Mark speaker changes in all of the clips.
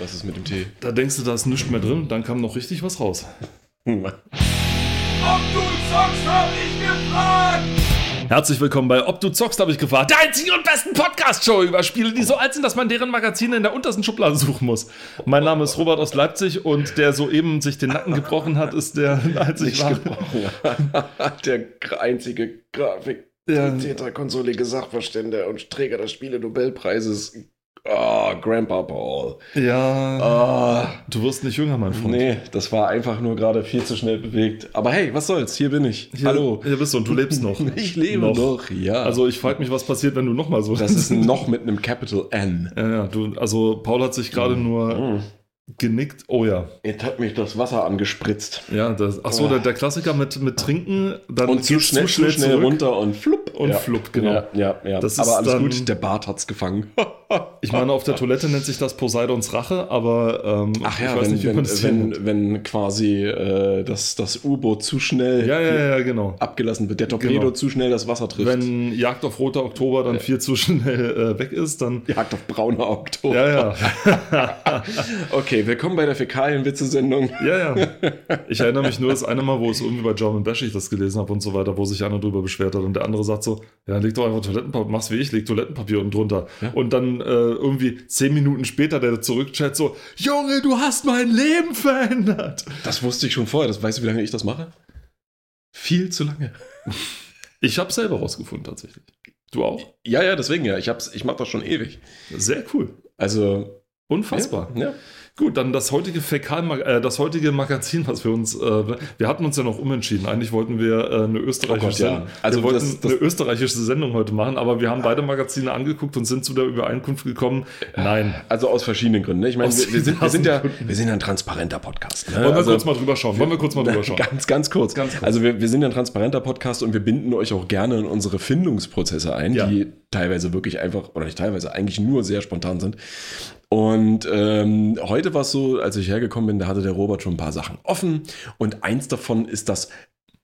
Speaker 1: Was ist mit dem Tee?
Speaker 2: Da denkst du, da ist nichts mehr drin, dann kam noch richtig was raus.
Speaker 3: Ob du zockst, hab ich gefragt!
Speaker 2: Herzlich willkommen bei Ob du zockst, habe ich gefragt. Der einzigen und besten Podcast-Show über Spiele, die so alt sind, dass man deren Magazine in der untersten Schublade suchen muss. Mein Name ist Robert aus Leipzig und der soeben sich den Nacken gebrochen hat, ist der einzig.
Speaker 1: Der einzige Grafik.
Speaker 2: Ja.
Speaker 1: konsolige Sachverständiger und Träger des Spiele-Nobelpreises. Oh, Grandpa Paul.
Speaker 2: Ja,
Speaker 1: Ah,
Speaker 2: du wirst nicht jünger, mein Freund.
Speaker 1: nee, das war einfach nur gerade viel zu schnell bewegt. Aber hey, was soll's? Hier bin ich.
Speaker 2: Hier,
Speaker 1: Hallo.
Speaker 2: Hier bist du und du lebst noch.
Speaker 1: Ich lebe noch, ja.
Speaker 2: Also ich frage mich, was passiert, wenn du nochmal so...
Speaker 1: das ist noch mit einem Capital N.
Speaker 2: Ja, ja, du, also Paul hat sich gerade nur
Speaker 1: Mm.
Speaker 2: Genickt. Oh ja.
Speaker 1: Jetzt hat mich das Wasser angespritzt.
Speaker 2: Ja, das, ach so,
Speaker 1: Oh.
Speaker 2: der, der Klassiker mit, mit Trinken, dann
Speaker 1: Und zu schnell, zu schnell
Speaker 2: zurück.
Speaker 1: runter und flupp.
Speaker 2: Und flupp, genau.
Speaker 1: Ja, ja, ja.
Speaker 2: Das
Speaker 1: Aber alles
Speaker 2: dann-
Speaker 1: gut, der Bart hat's gefangen.
Speaker 2: Ich meine, auf der Toilette nennt sich das Poseidons Rache, aber ähm,
Speaker 1: Ach ja,
Speaker 2: ich weiß
Speaker 1: wenn,
Speaker 2: nicht, wie
Speaker 1: wenn,
Speaker 2: nennt.
Speaker 1: wenn, wenn quasi äh, das, das U-Boot zu schnell
Speaker 2: Ja, ja, ja, genau.
Speaker 1: abgelassen wird, der Torpedo
Speaker 2: Genau.
Speaker 1: zu schnell das Wasser trifft.
Speaker 2: Wenn Jagd auf Roter Oktober dann viel zu schnell äh, weg ist, dann.
Speaker 1: Jagd auf brauner Oktober.
Speaker 2: Ja, ja.
Speaker 1: Okay, willkommen bei der Fäkalien-Witze-Sendung.
Speaker 2: Ja, ja. Ich erinnere mich nur das eine Mal, wo es irgendwie bei German Bash ich das gelesen habe und so weiter, wo sich einer drüber beschwert hat und der andere sagt so, ja, leg doch einfach Toilettenpapier, mach's wie ich, leg Toilettenpapier unten drunter. Und dann äh, irgendwie zehn Minuten später der zurückchat so, Junge, du hast mein Leben verändert.
Speaker 1: Das wusste ich schon vorher. Das weißt du, wie lange ich das mache? Viel zu lange.
Speaker 2: Ich habe selber rausgefunden tatsächlich. Du auch?
Speaker 1: Ja, ja, deswegen ja. Ich, hab's, ich mache das schon ewig.
Speaker 2: Sehr cool.
Speaker 1: Also.
Speaker 2: Unfassbar.
Speaker 1: Ja, ja.
Speaker 2: Gut, dann das heutige Fäkal äh, das heutige Magazin, was wir uns, äh, wir hatten uns ja noch umentschieden. Eigentlich wollten wir äh, eine österreichische,
Speaker 1: Oh Gott, ja.
Speaker 2: Sendung,
Speaker 1: Also
Speaker 2: wir wollten
Speaker 1: das- das-
Speaker 2: eine österreichische Sendung heute machen, aber wir haben beide Magazine angeguckt und sind zu der Übereinkunft gekommen. Nein.
Speaker 1: Also aus verschiedenen Gründen. Ne? Ich meine, wir, wir, sind, wir, sind ja, wir sind ja ein transparenter Podcast. Ne?
Speaker 2: Wollen wir
Speaker 1: Also-
Speaker 2: kurz mal drüber schauen? Wollen wir kurz mal drüber schauen?
Speaker 1: Ganz, ganz kurz.
Speaker 2: Ganz kurz.
Speaker 1: Also wir, wir sind ja ein transparenter Podcast und wir binden euch auch gerne in unsere Findungsprozesse ein,
Speaker 2: Ja.
Speaker 1: die teilweise wirklich einfach, oder nicht teilweise, eigentlich nur sehr spontan sind. Und ähm, heute war es so, als ich hergekommen bin, da hatte der Robert schon ein paar Sachen offen und eins davon ist das,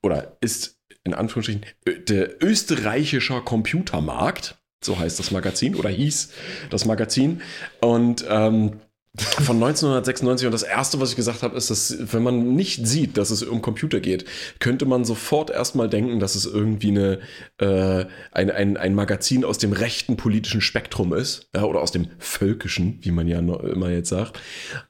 Speaker 1: oder ist in Anführungsstrichen, der österreichischer Computermarkt. So heißt das Magazin oder hieß das Magazin. Und ähm, von 1996 und das erste, was ich gesagt habe, ist, dass wenn man nicht sieht, dass es um Computer geht, könnte man sofort erstmal denken, dass es irgendwie eine, äh, ein, ein, ein Magazin aus dem rechten politischen Spektrum ist, ja, oder aus dem völkischen, wie man ja immer jetzt sagt.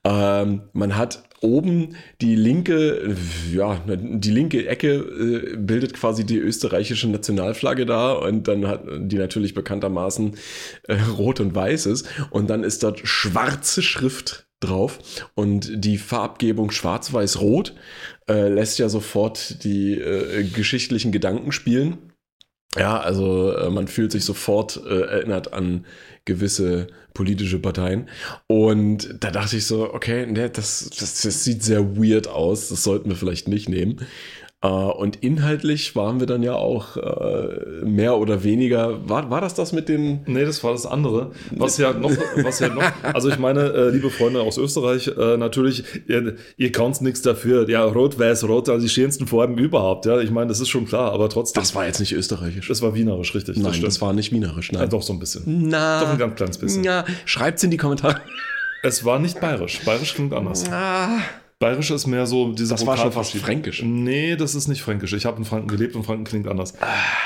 Speaker 1: Ähm, man hat oben die linke, ja, die linke Ecke äh, bildet quasi die österreichische Nationalflagge da und dann hat die natürlich bekanntermaßen äh, rot und weiß ist und dann ist dort schwarze Schrift drauf und die Farbgebung schwarz-weiß-rot äh, lässt ja sofort die äh, geschichtlichen Gedanken spielen. Ja, also äh, man fühlt sich sofort äh, erinnert an gewisse politische Parteien. Und da dachte ich so, okay, ne, das, das, das sieht sehr weird aus, das sollten wir vielleicht nicht nehmen. Äh, und inhaltlich waren wir dann ja auch äh, mehr oder weniger, war, war das das mit den...
Speaker 2: Nee, das war das andere. Was ja noch, was ja noch, also ich meine, äh, liebe Freunde aus Österreich, äh, natürlich, ihr, ihr könnt nichts dafür. Ja, rot, weiß, rot, also die schönsten Farben überhaupt, ja. Ich meine, das ist schon klar, aber trotzdem.
Speaker 1: Das war jetzt nicht österreichisch.
Speaker 2: das war wienerisch, richtig.
Speaker 1: Nein,
Speaker 2: stimmt.
Speaker 1: das war nicht wienerisch,
Speaker 2: ja,
Speaker 1: nein.
Speaker 2: doch so ein bisschen.
Speaker 1: Na,
Speaker 2: Doch ein ganz kleines bisschen.
Speaker 1: Ja, schreibt's in die Kommentare.
Speaker 2: Es war nicht bayerisch. Bayerisch klingt anders.
Speaker 1: Ah,
Speaker 2: Bayerisch ist mehr so diese
Speaker 1: das war schon fast fränkisch.
Speaker 2: Nee, das ist nicht fränkisch. Ich habe in Franken gelebt und Franken klingt anders.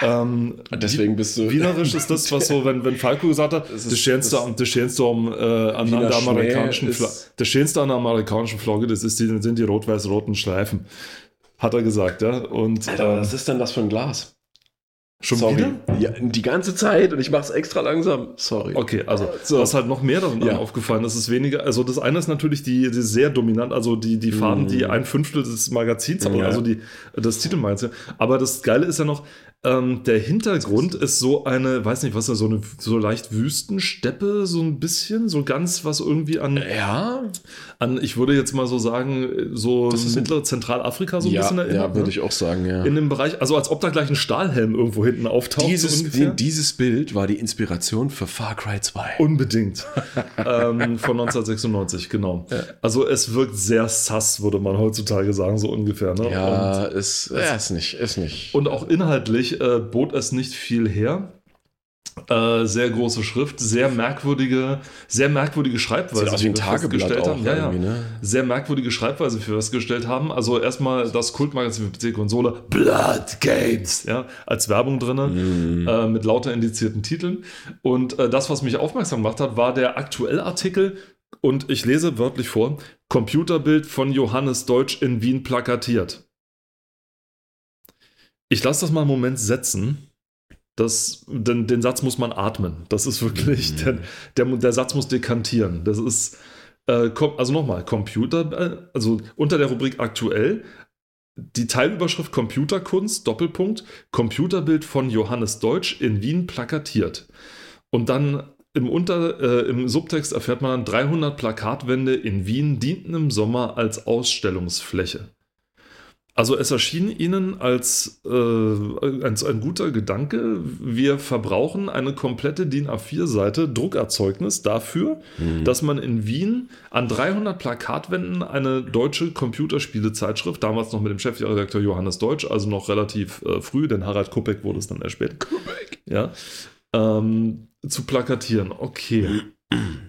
Speaker 2: Ähm,
Speaker 1: Deswegen bist du...
Speaker 2: Wienerisch ist das, was so, wenn, wenn Falco gesagt hat,
Speaker 1: Das ist-
Speaker 2: schönste,
Speaker 1: das-
Speaker 2: das schönste am, äh, an der amerikanischen Flagge, das schönste an der amerikanischen Flagge, das ist die, sind die rot-weiß-roten Streifen. Hat er gesagt, ja. Und
Speaker 1: Alter,
Speaker 2: ähm,
Speaker 1: was ist denn das für ein Glas?
Speaker 2: Schon
Speaker 1: Sorry.
Speaker 2: wieder?
Speaker 1: Ja, die ganze Zeit und ich mach's extra langsam. Sorry.
Speaker 2: Okay, also
Speaker 1: So.
Speaker 2: was halt noch mehr daran
Speaker 1: Ja.
Speaker 2: aufgefallen ist, ist weniger, also das eine ist natürlich die, die sehr dominant, also die, die Farben, die ein Fünftel des Magazins haben.
Speaker 1: Ja.
Speaker 2: also die, das Titelmagazin. Aber das Geile ist ja noch, ähm, der Hintergrund ist so eine, weiß nicht, was das, so eine so leicht Wüstensteppe, so ein bisschen, so ganz was irgendwie an,
Speaker 1: Ja,
Speaker 2: an ich würde jetzt mal so sagen, so mittlere Zentralafrika so ein
Speaker 1: ja,
Speaker 2: bisschen erinnert.
Speaker 1: ja würde
Speaker 2: ne?
Speaker 1: ich auch sagen, ja.
Speaker 2: In dem Bereich, also als ob da gleich ein Stahlhelm irgendwo hinten auftaucht. so
Speaker 1: Dieses,
Speaker 2: ungefähr.
Speaker 1: dieses Bild war die Inspiration für Far Cry 2.
Speaker 2: Unbedingt. ähm, von 1996, genau. Also es wirkt sehr sass, würde man heutzutage sagen, so ungefähr. Ne?
Speaker 1: ja, ist, ja, ist nicht, ist nicht.
Speaker 2: Und, und auch inhaltlich äh, bot es nicht viel her. Äh, sehr große Schrift, sehr merkwürdige, sehr merkwürdige Schreibweise.
Speaker 1: Sieht aus wie ein Tageblatt
Speaker 2: haben. Ja, ja.
Speaker 1: ne?
Speaker 2: Sehr merkwürdige Schreibweise, wir festgestellt haben. Also erstmal das Kultmagazin für PC-Konsole, Blood Games, ja, als Werbung drin, äh, mit lauter indizierten Titeln. Und äh, das, was mich aufmerksam gemacht hat, war der aktuelle Artikel. Und ich lese wörtlich vor: Computerbild von Johannes Deutsch in Wien plakatiert. Ich lasse das mal einen Moment setzen. Das, den, den Satz muss man atmen. Das ist wirklich,
Speaker 1: Mhm.
Speaker 2: der, der, der Satz muss dekantieren. Das ist, äh, also nochmal, Computer, äh, also unter der Rubrik aktuell, die Teilüberschrift Computerkunst, Doppelpunkt, Computerbild von Johannes Deutsch in Wien plakatiert. Und dann im, Unter, äh, im Subtext erfährt man dann, 300 Plakatwände in Wien dienten im Sommer als Ausstellungsfläche. Also es erschien Ihnen als, äh, als ein guter Gedanke, wir verbrauchen eine komplette DIN A4-Seite Druckerzeugnis dafür,
Speaker 1: Mhm.
Speaker 2: dass man in Wien an 300 Plakatwänden eine deutsche Computerspielezeitschrift, damals noch mit dem Chefredakteur Johannes Deutsch, also noch relativ äh, früh, denn Harald Kupek wurde es dann erst später, ja, ähm, zu plakatieren. Okay.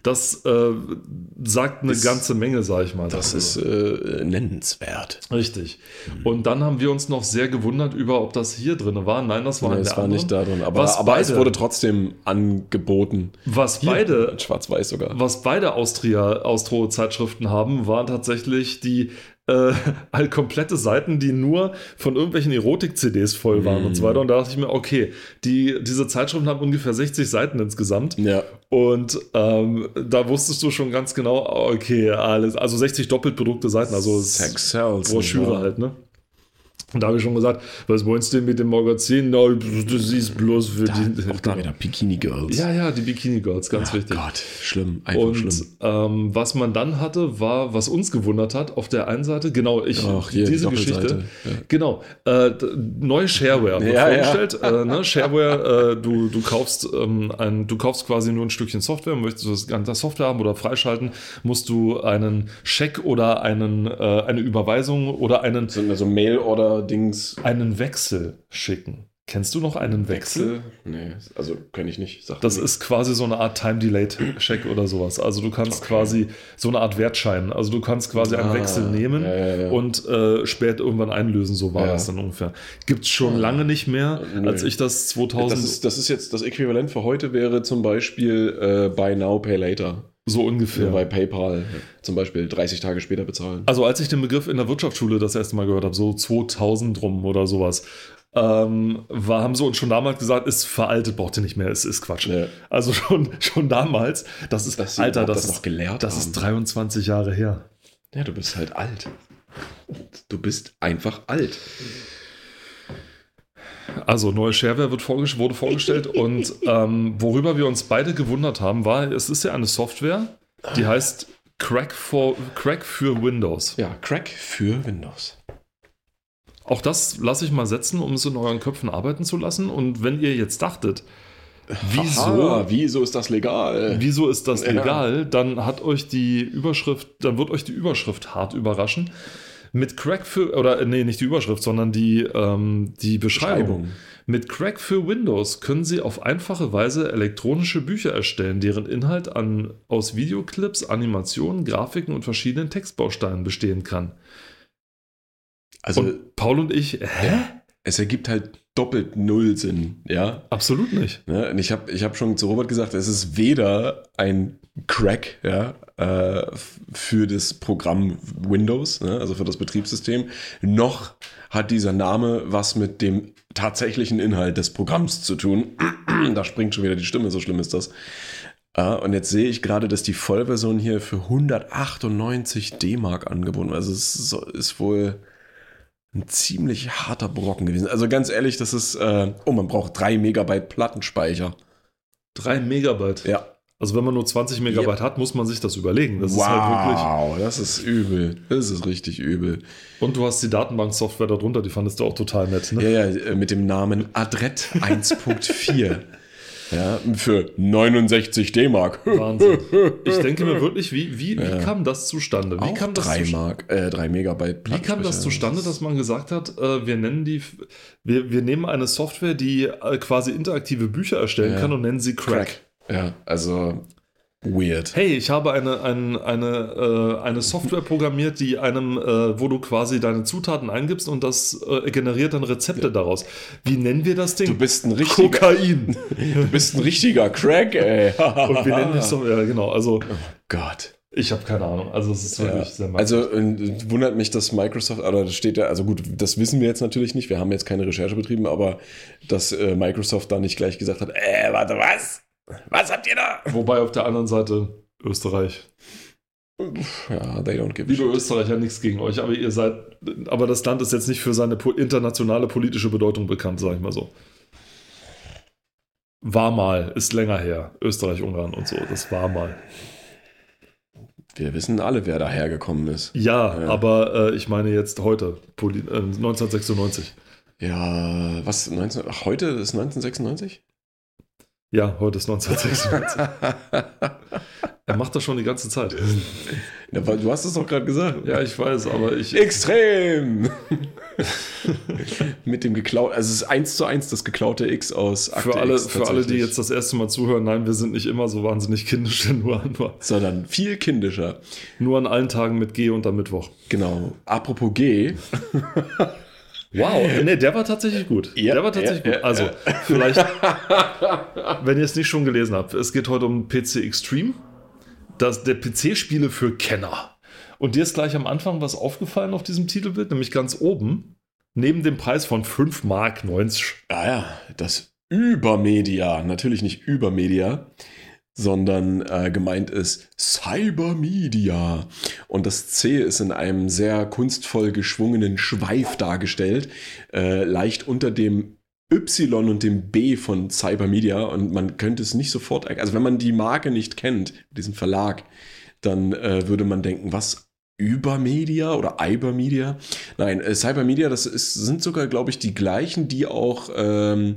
Speaker 2: Das äh, sagt eine
Speaker 1: Ist-
Speaker 2: ganze Menge, sag ich mal.
Speaker 1: Das
Speaker 2: darüber.
Speaker 1: ist äh, nennenswert.
Speaker 2: Richtig. Und dann haben wir uns noch sehr gewundert über, ob das hier drin war. Nein, das war
Speaker 1: Nee,
Speaker 2: in
Speaker 1: es war
Speaker 2: anderen.
Speaker 1: nicht da drin. Aber,
Speaker 2: Was
Speaker 1: aber es
Speaker 2: beide-
Speaker 1: wurde trotzdem angeboten.
Speaker 2: Was
Speaker 1: Hier,
Speaker 2: beide,
Speaker 1: Schwarz-Weiß sogar.
Speaker 2: was beide Austria, Austro-Zeitschriften haben, waren tatsächlich die äh, halt komplette Seiten, die nur von irgendwelchen Erotik-CDs voll waren
Speaker 1: Mm.
Speaker 2: und so weiter. Und da dachte ich mir, okay, die, diese Zeitschriften haben ungefähr 60 Seiten insgesamt.
Speaker 1: Ja.
Speaker 2: Und ähm, da wusstest du schon ganz genau, okay, alles, also 60 doppelt bedruckte Seiten, also
Speaker 1: Sex.
Speaker 2: Broschüre
Speaker 1: wahr?
Speaker 2: halt, ne? Und da habe ich schon gesagt, was meinst du denn mit dem Magazin? Na, du siehst bloß für
Speaker 1: Da,
Speaker 2: die.
Speaker 1: auch da wieder Bikini Girls.
Speaker 2: Ja, ja, die Bikini Girls, ganz
Speaker 1: Oh
Speaker 2: wichtig.
Speaker 1: Gott, schlimm, einfach
Speaker 2: Und
Speaker 1: schlimm.
Speaker 2: ähm, was man dann hatte, war, was uns gewundert hat, auf der einen Seite, genau, ich,
Speaker 1: Ach, hier, die
Speaker 2: diese. Geschichte,
Speaker 1: Ja.
Speaker 2: genau, äh, neue Shareware
Speaker 1: Ja, ja.
Speaker 2: vorgestellt. Äh, ne? Shareware, äh, du, du, kaufst, ähm, ein, du kaufst quasi nur ein Stückchen Software, möchtest du das ganze Software haben oder freischalten, musst du einen Scheck oder einen, äh, eine Überweisung oder einen,
Speaker 1: So also Mail-Order-Dings.
Speaker 2: einen Wechsel schicken. Kennst du noch einen Wechsel?
Speaker 1: Nee, also kenne ich nicht. Sag
Speaker 2: Das
Speaker 1: mir.
Speaker 2: ist quasi so eine Art Time-Delayed-Check oder sowas. Also du kannst
Speaker 1: Okay.
Speaker 2: quasi so eine Art Wertschein. Also du kannst quasi einen
Speaker 1: Ah,
Speaker 2: Wechsel nehmen
Speaker 1: ja, ja, ja.
Speaker 2: und äh, spät irgendwann einlösen. So war das dann ungefähr. Gibt es schon lange nicht mehr,
Speaker 1: Nö.
Speaker 2: als ich das 2000
Speaker 1: das, ist, das ist jetzt das Äquivalent für heute wäre zum Beispiel äh, Buy Now, Pay Later.
Speaker 2: So
Speaker 1: Ja.
Speaker 2: ungefähr.
Speaker 1: Bei PayPal zum Beispiel 30 Tage später bezahlen.
Speaker 2: Also als ich den Begriff in der Wirtschaftsschule das erste Mal gehört habe, so 2000 rum oder sowas, ähm, war, haben sie uns schon damals gesagt, ist veraltet, braucht ihr nicht mehr, es ist Quatsch.
Speaker 1: Ja.
Speaker 2: Also schon, schon damals, das ist,
Speaker 1: Dass sie
Speaker 2: Alter, das,
Speaker 1: das noch gelehrt
Speaker 2: das ist
Speaker 1: haben.
Speaker 2: 23 Jahre her.
Speaker 1: Ja, du bist halt alt. Du bist einfach alt.
Speaker 2: Also neue Shareware wird vorges wurde vorgestellt und ähm, worüber wir uns beide gewundert haben, war, es ist ja eine Software, die heißt Crack, for, Crack für Windows.
Speaker 1: Ja, Crack für Windows.
Speaker 2: Auch das lasse ich mal setzen, um es in euren Köpfen arbeiten zu lassen. Und wenn ihr jetzt dachtet, wieso,
Speaker 1: Aha, wieso ist das legal?
Speaker 2: wieso ist das
Speaker 1: Ja.
Speaker 2: legal, dann hat euch die Überschrift, dann wird euch die Überschrift hart überraschen. Mit Crack für, oder äh, nee, nicht die Überschrift, sondern die, ähm, die Beschreibung.
Speaker 1: Beschreibung.
Speaker 2: Mit Crack für Windows können Sie auf einfache Weise elektronische Bücher erstellen, deren Inhalt an, aus Videoclips, Animationen, Grafiken und verschiedenen Textbausteinen bestehen kann.
Speaker 1: Also
Speaker 2: und Paul und ich, hä?
Speaker 1: es ergibt halt doppelt null Sinn, ja.
Speaker 2: Absolut nicht.
Speaker 1: Ne? Und ich habe ich hab schon zu Robert gesagt, es ist weder ein Crack ja, äh, für das Programm Windows, ne? also für das Betriebssystem, noch hat dieser Name was mit dem tatsächlichen Inhalt des Programms zu tun. da springt schon wieder die Stimme, so schlimm ist das. Ja, und jetzt sehe ich gerade, dass die Vollversion hier für 198 D-Mark angeboten wird. Also es ist, ist wohl ein ziemlich harter Brocken gewesen. Also ganz ehrlich, das ist, äh, oh, man braucht 3 Megabyte Plattenspeicher.
Speaker 2: Drei Megabyte.
Speaker 1: Ja.
Speaker 2: Also wenn man nur 20 Megabyte hat, muss man sich das überlegen. Das ist halt wirklich.
Speaker 1: wow, das ist übel. Das ist richtig übel.
Speaker 2: Und du hast die Datenbanksoftware darunter, die fandest du auch total nett. Ne?
Speaker 1: Ja, ja, äh, mit dem Namen Adret 1.4. Ja, für 69 D-Mark.
Speaker 2: Wahnsinn. Ich denke mir wirklich, wie, wie, wie kam das zustande? Wie
Speaker 1: Auch
Speaker 2: kam das
Speaker 1: 3
Speaker 2: zustande?
Speaker 1: Mark, äh, 3 Megabyte
Speaker 2: Wie kam das zustande, dass man gesagt hat, äh, wir nennen die, wir, wir nehmen eine Software, die äh, quasi interaktive Bücher erstellen
Speaker 1: Ja.
Speaker 2: kann und nennen sie Crack.
Speaker 1: Crack. Ja, also weird.
Speaker 2: Hey, ich habe eine, ein, eine, äh, eine Software programmiert, die einem, äh, wo du quasi deine Zutaten eingibst und das äh, generiert dann Rezepte daraus. Wie nennen wir das Ding?
Speaker 1: Du bist ein richtiger,
Speaker 2: Kokain.
Speaker 1: du bist ein richtiger Crack, ey.
Speaker 2: und wir nennen das so, ja genau, also
Speaker 1: Gott.
Speaker 2: ich habe keine Ahnung. Also es ist wirklich
Speaker 1: Ja.
Speaker 2: sehr.
Speaker 1: Also äh, wundert mich, dass Microsoft, oder das steht ja, also gut, das wissen wir jetzt natürlich nicht, wir haben jetzt keine Recherche betrieben, aber dass äh, Microsoft da nicht gleich gesagt hat, äh, warte, was? Was habt ihr da?
Speaker 2: Wobei auf der anderen Seite Österreich.
Speaker 1: Ja, they don't give
Speaker 2: Liebe
Speaker 1: shit.
Speaker 2: Österreicher, nichts gegen euch, aber ihr seid, aber das Land ist jetzt nicht für seine internationale politische Bedeutung bekannt, sag ich mal so. War mal, ist länger her. Österreich, Ungarn und so, das war mal.
Speaker 1: Wir wissen alle, wer dahergekommen ist.
Speaker 2: Ja,
Speaker 1: Ja.
Speaker 2: aber äh, ich meine jetzt heute, Poli äh, 1996.
Speaker 1: Ja, was, 19, ach, heute ist 1996?
Speaker 2: Ja, heute ist 1996. er macht das schon die ganze Zeit.
Speaker 1: Ja, du hast es doch gerade gesagt.
Speaker 2: Ja, ich weiß, aber ich.
Speaker 1: Extrem! Mit dem geklauten, also es ist eins zu eins das geklaute X aus Akte
Speaker 2: Für alle,
Speaker 1: X
Speaker 2: für alle, die jetzt das erste Mal zuhören, nein, wir sind nicht immer so wahnsinnig kindisch, denn nur, nur,
Speaker 1: Sondern viel kindischer.
Speaker 2: nur an allen Tagen mit G und am Mittwoch.
Speaker 1: Genau. Apropos G,
Speaker 2: Wow, nee, der war tatsächlich gut.
Speaker 1: Ja,
Speaker 2: der war tatsächlich
Speaker 1: ja,
Speaker 2: gut. Also,
Speaker 1: ja.
Speaker 2: vielleicht, wenn ihr es nicht schon gelesen habt, es geht heute um PC Extreme, das, der PC-Spiele für Kenner. Und dir ist gleich am Anfang was aufgefallen auf diesem Titelbild, nämlich ganz oben, neben dem Preis von 5 Mark 90.
Speaker 1: ah ja, das Übermedia, natürlich nicht Übermedia, sondern äh, gemeint ist Cybermedia. Und das C ist in einem sehr kunstvoll geschwungenen Schweif dargestellt, äh, leicht unter dem Y und dem B von Cybermedia und man könnte es nicht sofort, also wenn man die Marke nicht kennt, diesen Verlag, dann äh, würde man denken, was Übermedia oder Ibermedia? Nein, äh, Cybermedia, das ist, sind sogar, glaube ich, die gleichen, die auch, ähm,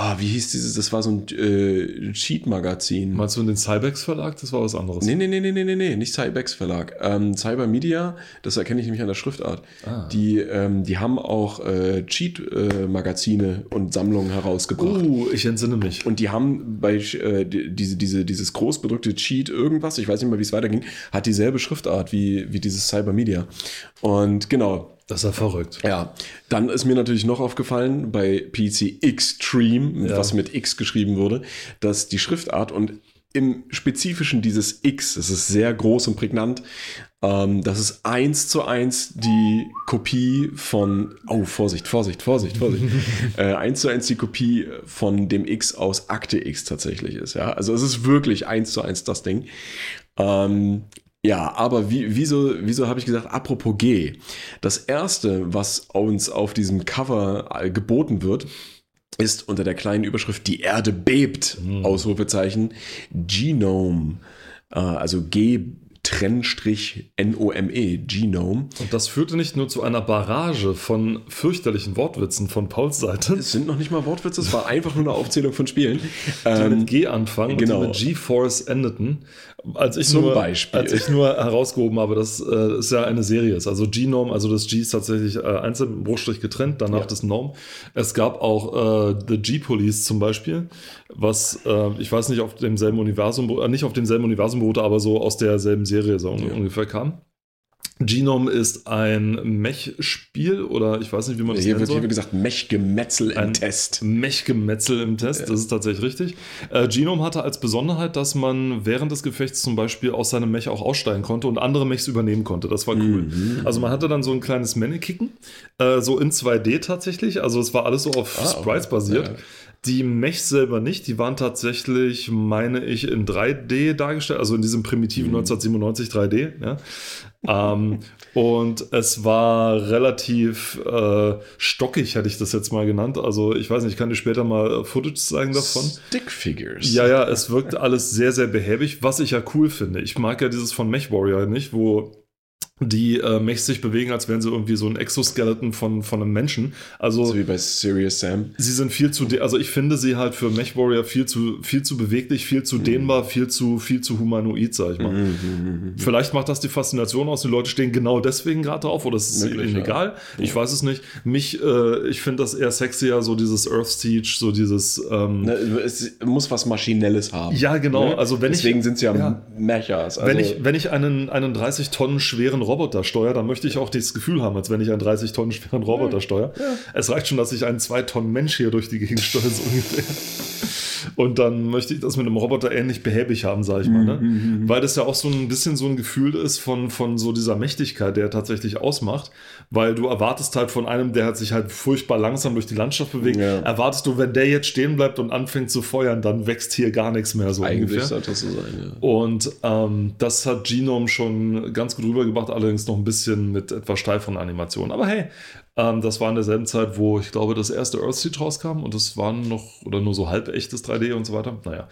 Speaker 1: ah, wie hieß dieses, das war so ein äh, Cheat-Magazin.
Speaker 2: Meinst du den Cybex Verlag? Das war was anderes.
Speaker 1: Nee, nee, nee, nee, nee, nee, nee, nicht Cybex Verlag. Ähm, Cybermedia, das erkenne ich nämlich an der Schriftart.
Speaker 2: Ah.
Speaker 1: Die, ähm, die haben auch äh, Cheat-Magazine und Sammlungen herausgebracht.
Speaker 2: Uh, ich entsinne mich.
Speaker 1: Und die haben bei äh, die- diese, diese, dieses großbedrückte Cheat irgendwas, ich weiß nicht mehr, wie es weiterging, hat dieselbe Schriftart wie, wie dieses Cybermedia. Und genau,
Speaker 2: Das ist ja verrückt.
Speaker 1: ja, dann ist mir natürlich noch aufgefallen bei PC Extreme,
Speaker 2: Ja.
Speaker 1: was mit X geschrieben wurde, dass die Schriftart und im Spezifischen dieses X, es ist sehr groß und prägnant, ähm, das ist eins zu eins die Kopie von, oh, Vorsicht, Vorsicht, Vorsicht, Vorsicht, äh, eins zu eins die Kopie von dem X aus Akte X tatsächlich ist, ja. Also es ist wirklich eins zu eins das Ding. Ähm, ja, aber wie, wieso, wieso habe ich gesagt, apropos G? Das erste, was uns auf diesem Cover äh, geboten wird, ist unter der kleinen Überschrift Die Erde bebt, Ausrufezeichen, Genome, äh, also G Trennstrich N-O-M-E, Genome.
Speaker 2: Und das führte nicht nur zu einer Barrage von fürchterlichen Wortwitzen von Pauls Seite,
Speaker 1: Es sind noch nicht mal Wortwitze, es war einfach nur eine Aufzählung von Spielen.
Speaker 2: die
Speaker 1: Ähm,
Speaker 2: mit G anfangen
Speaker 1: genau.
Speaker 2: und die mit G-Force endeten. Als ich,
Speaker 1: Zum
Speaker 2: nur,
Speaker 1: Beispiel.
Speaker 2: als ich nur herausgehoben habe, dass äh, es ja eine Serie ist. Also Genome, also das G ist tatsächlich äh, einzeln Bruchstrich getrennt, danach
Speaker 1: Ja.
Speaker 2: das Norm. Es gab auch äh, The G-Police zum Beispiel, was äh, ich weiß nicht auf demselben Universum, äh, nicht auf demselben Universum beruhte, aber so aus derselben Serie so
Speaker 1: Ja.
Speaker 2: ungefähr kam. Genome ist ein Mech-Spiel oder ich weiß nicht, wie man das
Speaker 1: hier
Speaker 2: soll.
Speaker 1: hier wird gesagt, Mechgemetzel im Test.
Speaker 2: Mechgemetzel im Test, das ist tatsächlich richtig. Äh, Genome hatte als Besonderheit, dass man während des Gefechts zum Beispiel aus seinem Mech auch aussteigen konnte und andere Mechs übernehmen konnte. Das war cool.
Speaker 1: Mhm.
Speaker 2: Also man hatte dann so ein kleines Mannekicken, äh, so in 2D tatsächlich. Also es war alles so auf
Speaker 1: Ah,
Speaker 2: Sprites
Speaker 1: okay.
Speaker 2: basiert.
Speaker 1: Ja.
Speaker 2: Die Mechs selber nicht, die waren tatsächlich, meine ich, in 3D dargestellt, also in diesem primitiven
Speaker 1: Mhm.
Speaker 2: 1997 3D. Ja. ähm, und es war relativ äh, stockig, hätte ich das jetzt mal genannt. Also ich weiß nicht, ich kann dir später mal Footage zeigen davon.
Speaker 1: Stickfigures.
Speaker 2: Ja, ja, es wirkt alles sehr, sehr behäbig, was ich ja cool finde. Ich mag ja dieses von Mech Warrior nicht, wo die äh, Mechs sich bewegen, als wären sie irgendwie so ein Exoskeleton von, von einem Menschen. Also
Speaker 1: So wie bei Serious Sam.
Speaker 2: sie sind viel zu, also ich finde sie halt für Mech Warrior viel zu, viel zu beweglich, viel
Speaker 1: Mhm.
Speaker 2: zu dehnbar, viel zu, viel zu humanoid, sag ich mal.
Speaker 1: Mhm.
Speaker 2: Vielleicht macht das die Faszination aus, die Leute stehen genau deswegen gerade drauf oder es ist
Speaker 1: Möglich,
Speaker 2: ihnen
Speaker 1: ja.
Speaker 2: egal. Ich weiß es nicht. Mich, äh, ich finde das eher sexier, so dieses Earth Siege, so dieses, ähm,
Speaker 1: Ne, Es muss was Maschinelles haben.
Speaker 2: Ja, genau.
Speaker 1: Ne?
Speaker 2: Also wenn ich-
Speaker 1: Deswegen sind sie ja,
Speaker 2: ja.
Speaker 1: Mechas. Also,
Speaker 2: wenn ich, wenn ich einen, einen 30 Tonnen schweren Roboter steuere, dann möchte ich auch das Gefühl haben, als wenn ich einen 30 Tonnen schweren Roboter steuere. Es reicht schon, dass ich einen 2 Tonnen Mensch hier durch die Gegend steuere, so ungefähr. Und dann möchte ich das mit einem Roboter ähnlich behäbig haben, sage ich mal. Ne? Weil das ja auch so ein bisschen so ein Gefühl ist von, von so dieser Mächtigkeit, der er tatsächlich ausmacht. Weil du erwartest halt von einem, der hat sich halt furchtbar langsam durch die Landschaft bewegt,
Speaker 1: Ja.
Speaker 2: erwartest du, wenn der jetzt stehen bleibt und anfängt zu feuern, dann wächst hier gar nichts mehr so
Speaker 1: eigentlich
Speaker 2: ungefähr.
Speaker 1: das so sein, ja.
Speaker 2: Und ähm, das hat Genome schon ganz gut rübergebracht, allerdings noch ein bisschen mit etwas steiferen Animationen. Aber hey, ähm, das war in derselben Zeit, wo ich glaube, das erste Earthseed rauskam und das waren noch, oder nur so halb echtes 3D und so weiter. Naja.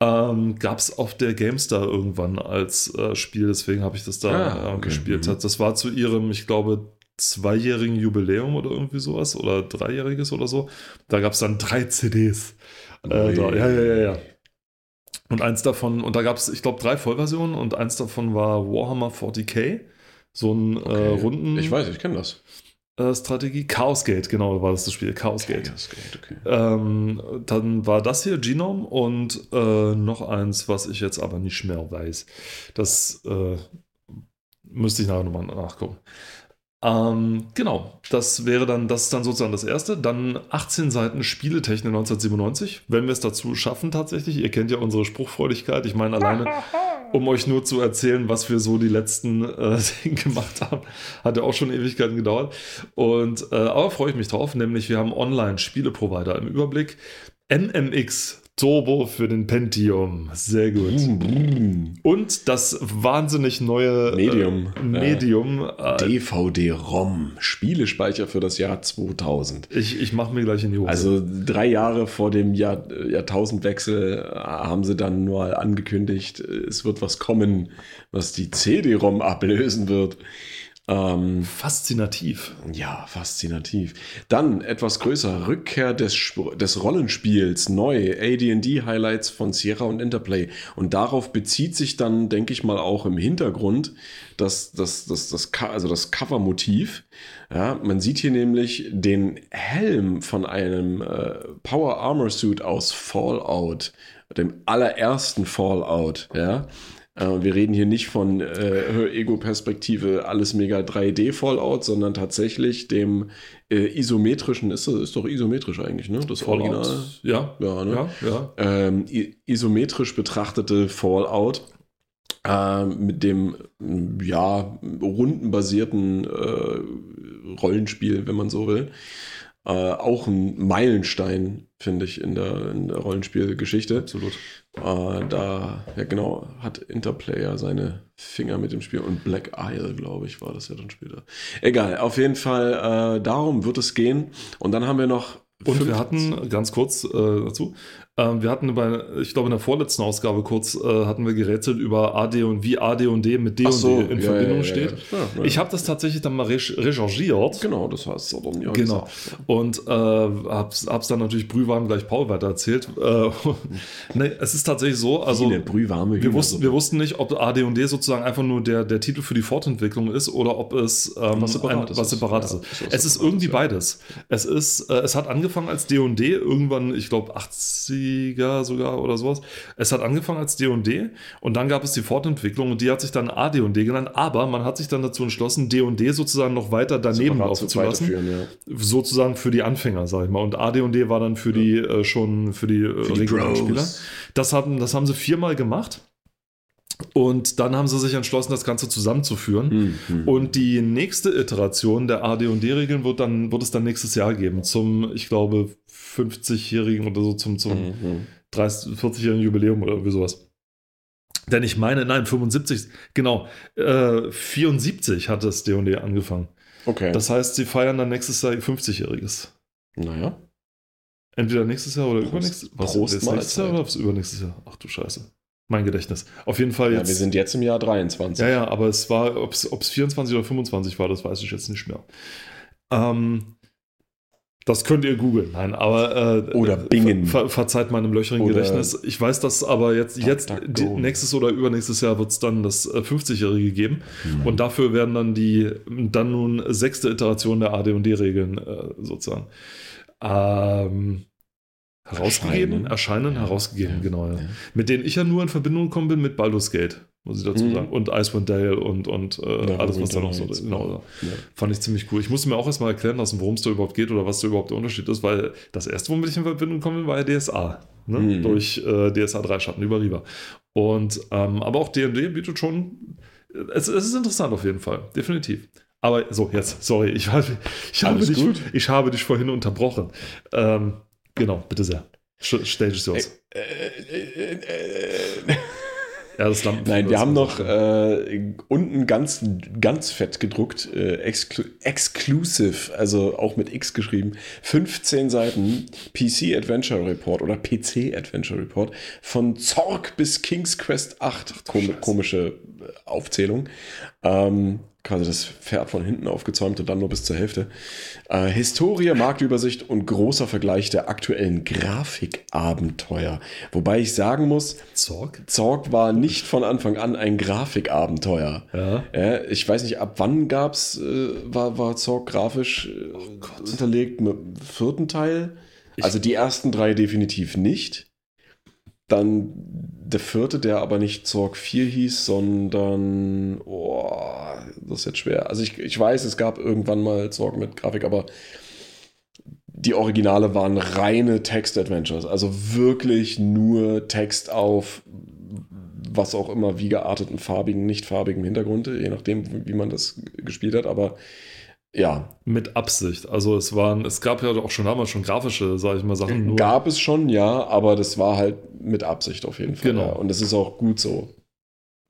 Speaker 2: Ähm, Gab es auf der GameStar irgendwann als äh, Spiel, deswegen habe ich das da
Speaker 1: Ah,
Speaker 2: äh,
Speaker 1: okay.
Speaker 2: gespielt.
Speaker 1: Mhm.
Speaker 2: Das war zu ihrem, ich glaube, zweijährigen Jubiläum oder irgendwie sowas oder dreijähriges oder so. Da gab es dann drei CDs. Äh, da, ja, ja, ja, ja. Und eins davon, und da gab es, ich glaube, drei Vollversionen und eins davon war Warhammer 40k. So ein äh, Runden
Speaker 1: Ich weiß, ich kenne das.
Speaker 2: Äh, Strategie. Chaos Gate, genau, war das das Spiel. Chaos Gate.
Speaker 1: Okay.
Speaker 2: Ähm, dann war das hier Genome und äh, noch eins, was ich jetzt aber nicht mehr weiß. Das äh, müsste ich nachher nochmal nachgucken. Ähm, genau, das wäre dann, das ist dann sozusagen das erste. Dann 18 Seiten Spieletechnik 1997, wenn wir es dazu schaffen tatsächlich. Ihr kennt ja unsere Spruchfreudigkeit. Ich meine, alleine, um euch nur zu erzählen, was wir so die letzten äh, Dinge gemacht haben, hat ja auch schon Ewigkeiten gedauert. Und äh, aber freue ich mich drauf, nämlich wir haben Online-Spieleprovider im Überblick. MMX Turbo für den Pentium. Sehr gut. Und das wahnsinnig neue
Speaker 1: Medium.
Speaker 2: Äh, Medium. Äh,
Speaker 1: DVD-ROM, Spielespeicher für das Jahr 2000.
Speaker 2: ich ich mache mir gleich in die Hose.
Speaker 1: Also drei Jahre vor dem Jahr, Jahrtausendwechsel äh, haben sie dann nur angekündigt, äh, es wird was kommen, was die CD-ROM ablösen wird. Ähm,
Speaker 2: Faszinativ.
Speaker 1: ja, faszinativ. Dann etwas größer, Rückkehr des, Sp- des Rollenspiels, neu, AD&D-Highlights von Sierra und Interplay. Und darauf bezieht sich dann, denke ich mal, auch im Hintergrund das, das, das, das, also das Cover-Motiv. Ja, man sieht hier nämlich den Helm von einem äh, Power Armor Suit aus Fallout, dem allerersten Fallout, ja. Äh, Wir reden hier nicht von äh, Ego-Perspektive, alles mega 3D-Fallout, sondern tatsächlich dem äh, isometrischen, ist, das- ist doch isometrisch eigentlich, ne? Das Original.
Speaker 2: Fallout. Ja.
Speaker 1: Ja, ne?
Speaker 2: Ja, ja.
Speaker 1: ähm, isometrisch betrachtete Fallout ähm, mit dem ja rundenbasierten äh, Rollenspiel, wenn man so will. Äh, auch ein Meilenstein, finde ich, in der, in der Rollenspielgeschichte.
Speaker 2: Absolut.
Speaker 1: Äh, da, ja genau, hat Interplayer seine Finger mit dem Spiel und Black Isle, glaube ich, war das ja dann später. Egal, auf jeden Fall, äh, darum wird es gehen. Und dann haben wir noch.
Speaker 2: Und wir hatten, ganz kurz äh, dazu, ähm, wir hatten bei, ich glaube in der vorletzten Ausgabe kurz, äh, hatten wir gerätselt über AD und wie AD und D mit D
Speaker 1: Ach
Speaker 2: und
Speaker 1: so,
Speaker 2: D in
Speaker 1: ja,
Speaker 2: Verbindung
Speaker 1: ja, ja,
Speaker 2: steht.
Speaker 1: ja.
Speaker 2: Ich habe das tatsächlich dann mal re- recherchiert.
Speaker 1: Genau, das heißt ja
Speaker 2: Genau.
Speaker 1: gesagt.
Speaker 2: Und äh, hab's, hab's dann natürlich brühwarm gleich Paul weiter erzählt. Äh, nee, es ist tatsächlich so, also
Speaker 1: brühwarme
Speaker 2: wir wussten, wir wussten nicht, ob AD und D sozusagen einfach nur der, der Titel für die Fortentwicklung ist oder ob es ähm,
Speaker 1: Was Separates
Speaker 2: ein, was
Speaker 1: ist.
Speaker 2: Separates ist.
Speaker 1: ist
Speaker 2: Es ist irgendwie beides. Es ist, äh, es hat angefangen als D&D, irgendwann, ich glaube 80er sogar oder sowas. Es hat angefangen als D&D und dann gab es die Fortentwicklung und die hat sich dann AD&D genannt, aber man hat sich dann dazu entschlossen, D&D sozusagen noch weiter daneben laufen zu lassen
Speaker 1: ja.
Speaker 2: sozusagen für die Anfänger, sag ich mal. Und AD&D war dann für die äh, schon für die, äh,
Speaker 1: die
Speaker 2: regulären
Speaker 1: Pros.
Speaker 2: Spieler. Das haben, das haben sie viermal gemacht. Und dann haben sie sich entschlossen, das Ganze zusammenzuführen.
Speaker 1: Hm, hm.
Speaker 2: Und die nächste Iteration der AD&D-Regeln wird, dann, wird es dann nächstes Jahr geben. Zum, ich glaube, 50-jährigen oder so, zum, zum
Speaker 1: Hm, hm.
Speaker 2: 30, 40-jährigen Jubiläum oder irgendwie sowas. Denn ich meine, nein, 75, genau, äh, 74 hat das D&D angefangen.
Speaker 1: Okay.
Speaker 2: Das heißt, sie feiern dann nächstes Jahr ihr 50-jähriges.
Speaker 1: naja.
Speaker 2: Entweder nächstes Jahr oder
Speaker 1: Prost.
Speaker 2: übernächstes
Speaker 1: Prost
Speaker 2: Was, nächstes Jahr oder übernächstes Jahr? Ach du Scheiße. Mein Gedächtnis. Auf jeden Fall
Speaker 1: Ja,
Speaker 2: jetzt.
Speaker 1: wir sind jetzt im Jahr 23.
Speaker 2: Ja, ja, aber es war, ob es 24 oder 25 war, das weiß ich jetzt nicht mehr. Ähm, das könnt ihr googeln. Nein, aber. Äh,
Speaker 1: Oder bingen.
Speaker 2: Ver, ver, verzeiht meinem löcherigen
Speaker 1: Oder
Speaker 2: Gedächtnis. Ich weiß, dass aber jetzt, jetzt die, nächstes oder übernächstes Jahr wird es dann das äh, 50-Jährige geben.
Speaker 1: Hm.
Speaker 2: Und dafür werden dann die dann nun sechste Iteration der AD&D-Regeln äh, sozusagen ähm, herausgegeben,
Speaker 1: Erscheinen. Ja.
Speaker 2: herausgegeben,
Speaker 1: Ja.
Speaker 2: genau. Ja. Mit denen ich ja nur in Verbindung gekommen bin mit Baldur's Gate, muss ich dazu
Speaker 1: Mhm.
Speaker 2: sagen. Und Icewind Dale und, und äh, alles, was da noch so
Speaker 1: Winter
Speaker 2: genau. Fand ich ziemlich cool. Ich musste mir auch erstmal erklären lassen, worum es da überhaupt geht oder was da überhaupt der Unterschied ist, weil das erste, womit ich in Verbindung gekommen bin, war ja DSA. Ne?
Speaker 1: Mhm.
Speaker 2: Durch äh, DSA 3 Schatten über Riva. Und ähm, aber auch DD bietet schon. Es, es ist interessant auf jeden Fall, definitiv. Aber so, jetzt, sorry, ich, habe- ich, habe, dich, ich habe dich vorhin unterbrochen. Ähm, genau, bitte sehr. Sch- Stage is yours.
Speaker 1: Äh, äh, äh, äh.
Speaker 2: Ja, das Lampen
Speaker 1: Nein, wir haben noch äh, unten ganz, ganz fett gedruckt, äh, exclu exclusive, also auch mit X geschrieben, 15 Seiten PC Adventure Report oder PC Adventure Report von Zorg bis King's Quest 8. Kom
Speaker 2: Scheiße.
Speaker 1: komische äh, Aufzählung. Ähm, quasi das Pferd von hinten aufgezäumt und dann nur bis zur Hälfte. Äh, Historie, Marktübersicht und großer Vergleich der aktuellen Grafikabenteuer. Wobei ich sagen muss,
Speaker 2: Zorg?
Speaker 1: Zorg war nicht von Anfang an ein Grafikabenteuer.
Speaker 2: Ja.
Speaker 1: Ja, ich weiß nicht, ab wann gab's, äh, war, war Zorg grafisch äh, unterlegt mit dem vierten Teil? also die ersten drei definitiv nicht. Dann der vierte, der aber nicht Zorg 4 hieß, sondern, oh, das ist jetzt schwer. Also ich, ich weiß, es gab irgendwann mal Zorg mit Grafik, aber die Originale waren reine Text-Adventures. Also wirklich nur Text auf was auch immer, wie gearteten, farbigen, nicht farbigen Hintergrund, je nachdem, wie man das gespielt hat. Aber ja,
Speaker 2: Mit Absicht. Also es waren, es gab ja auch schon damals schon grafische, sage ich mal, Sachen. Nur
Speaker 1: gab es schon, ja, aber das war halt mit Absicht auf jeden Fall.
Speaker 2: Genau.
Speaker 1: Ja. Und das ist auch gut so.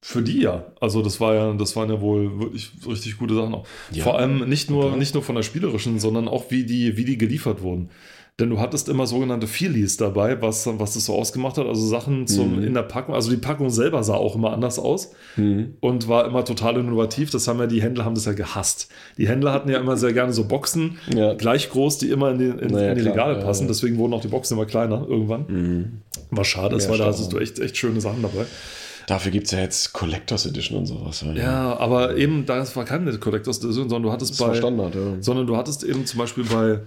Speaker 2: Für die ja. Also das war ja, das waren ja wohl wirklich richtig gute Sachen auch.
Speaker 1: Ja,
Speaker 2: Vor allem nicht nur,
Speaker 1: klar.
Speaker 2: nicht nur von der spielerischen, sondern auch wie die, wie die geliefert wurden. Denn du hattest immer sogenannte Feelies dabei, was, was das so ausgemacht hat. Also Sachen zum,
Speaker 1: Mhm.
Speaker 2: in der Packung. Also die Packung selber sah auch immer anders aus
Speaker 1: Hm.
Speaker 2: und war immer total innovativ. Das haben ja die Händler haben das ja gehasst. Die Händler hatten ja immer sehr gerne so Boxen,
Speaker 1: Ja.
Speaker 2: gleich groß, die immer in die, in,
Speaker 1: Naja,
Speaker 2: in die Regale passen.
Speaker 1: ja.
Speaker 2: Deswegen wurden auch die Boxen immer kleiner irgendwann.
Speaker 1: Mhm.
Speaker 2: Was schade ist, weil da hattest du echt, echt schöne Sachen dabei.
Speaker 1: Dafür gibt es ja jetzt Collectors Edition und sowas. Ja,
Speaker 2: Ja, aber eben, das war keine Collectors Edition, sondern du hattest bei,
Speaker 1: Standard, ja.
Speaker 2: sondern du hattest eben zum Beispiel bei,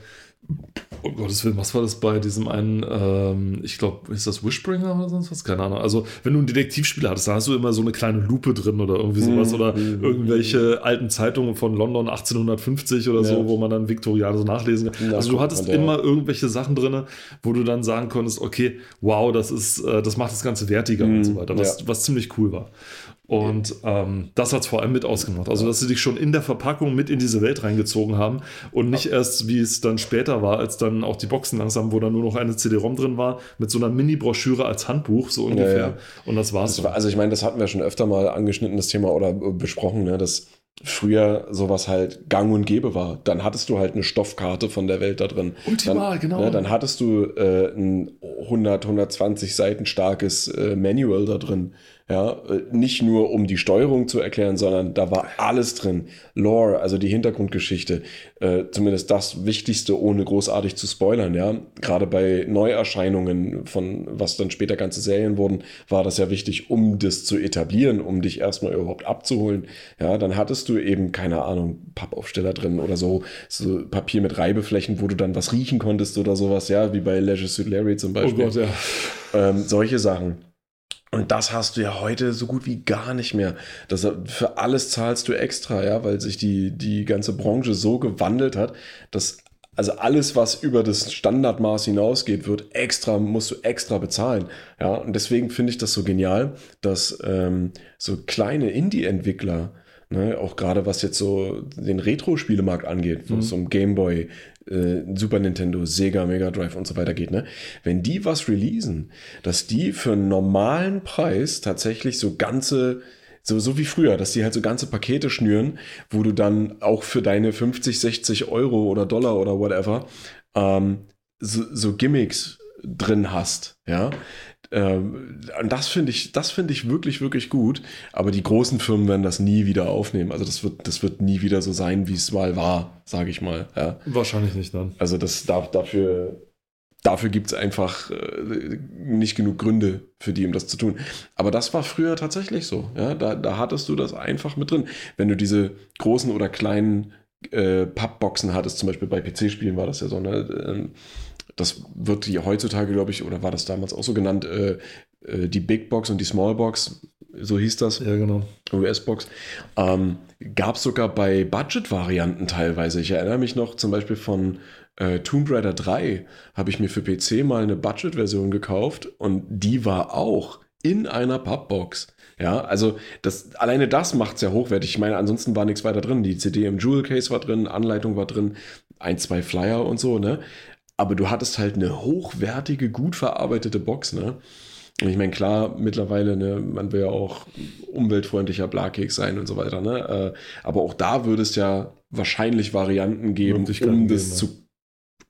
Speaker 2: um Gottes Willen, was war das bei diesem einen, ähm, ich glaube, ist das Wishbringer oder sonst was? Keine Ahnung. Also, wenn du ein Detektivspiel hattest, da hast du immer so eine kleine Lupe drin oder irgendwie sowas
Speaker 1: Mhm.
Speaker 2: oder
Speaker 1: Mhm.
Speaker 2: irgendwelche alten Zeitungen von London 1850 oder so,
Speaker 1: Ja.
Speaker 2: wo man dann Viktorianer so nachlesen kann.
Speaker 1: Na,
Speaker 2: also, du hattest immer irgendwelche Sachen drin, wo du dann sagen konntest, okay, wow, das ist, äh, das macht das Ganze wertiger
Speaker 1: Mhm,
Speaker 2: und so weiter, was,
Speaker 1: ja.
Speaker 2: was ziemlich cool war. Und ähm, das hat es vor allem mit ausgemacht. Also, dass sie dich schon in der Verpackung mit in diese Welt reingezogen haben und nicht erst, wie es dann später war, als dann auch die Boxen langsam, wo dann nur noch eine CD-ROM drin war, mit so einer Mini-Broschüre als Handbuch, so ungefähr.
Speaker 1: ja.
Speaker 2: Und das war's.
Speaker 1: Das war, also ich meine, das hatten wir schon öfter mal angeschnitten, das Thema oder äh, besprochen, ne, dass früher sowas halt gang und gäbe war. Dann hattest du halt eine Stoffkarte von der Welt da drin.
Speaker 2: Ultima,
Speaker 1: dann,
Speaker 2: genau.
Speaker 1: Ne, dann hattest du äh, ein 100, 120 Seiten starkes äh, Manual da drin. Ja, äh, nicht nur um die Steuerung zu erklären, sondern da war alles drin. Lore, also die Hintergrundgeschichte, äh, zumindest das Wichtigste, ohne großartig zu spoilern, ja. Gerade bei Neuerscheinungen von was dann später ganze Serien wurden, war das ja wichtig, um das zu etablieren, um dich erstmal überhaupt abzuholen. Ja, dann hattest du eben, keine Ahnung, Pappaufsteller drin oder so, so Papier mit Reibeflächen, wo du dann was riechen konntest oder sowas, ja, wie bei Leisure Suit Larry zum
Speaker 2: oh
Speaker 1: Beispiel.
Speaker 2: Gott, ja.
Speaker 1: Ähm, solche Sachen. Und das hast du ja heute so gut wie gar nicht mehr. Das, für alles zahlst du extra, ja, weil sich die, die ganze Branche so gewandelt hat, dass also alles, was über das Standardmaß hinausgeht, wird extra, musst du extra bezahlen. Ja, und deswegen finde ich das so genial, dass ähm, so kleine Indie-Entwickler, ne, auch gerade was jetzt so den Retro-Spielemarkt angeht, wo es um Gameboy, äh, Super Nintendo, Sega, Mega Drive und so weiter geht, ne? Wenn die was releasen, dass die für einen normalen Preis tatsächlich so ganze, so, so wie früher, dass die halt so ganze Pakete schnüren, wo du dann auch für deine 50, 60 Euro oder Dollar oder whatever ähm, so, so Gimmicks drin hast, ja. Ähm, und das finde ich, das finde ich wirklich, wirklich gut. Aber die großen Firmen werden das nie wieder aufnehmen. Also das wird, das wird nie wieder so sein, wie es mal war, sage ich mal. Ja.
Speaker 2: Wahrscheinlich nicht dann.
Speaker 1: Also das darf dafür, dafür gibt es einfach äh, nicht genug Gründe für die, um das zu tun. Aber das war früher tatsächlich so. Ja? Da, da hattest du das einfach mit drin. Wenn du diese großen oder kleinen äh, Pappboxen hattest, zum Beispiel bei PC-Spielen war das ja so, ne? Ähm, das wird die heutzutage, glaube ich, oder war das damals auch so genannt, äh, äh, die Big Box und die Small Box, so hieß das.
Speaker 2: Ja, genau.
Speaker 1: US-Box. Ähm, Gab es sogar bei Budget-Varianten teilweise. Ich erinnere mich noch zum Beispiel von äh, Tomb Raider 3, habe ich mir für PC mal eine Budget-Version gekauft und die war auch in einer Pappbox. Ja, also das, alleine das macht es ja hochwertig. Ich meine, ansonsten war nichts weiter drin. Die CD im Jewel Case war drin, Anleitung war drin, ein, zwei Flyer und so, ne? Aber du hattest halt eine hochwertige, gut verarbeitete Box, ne? Und ich meine, klar, mittlerweile, ne, man will ja auch umweltfreundlicher Blakeks sein und so weiter, ne? Äh, aber auch da würde es ja wahrscheinlich Varianten geben, um das geben, zu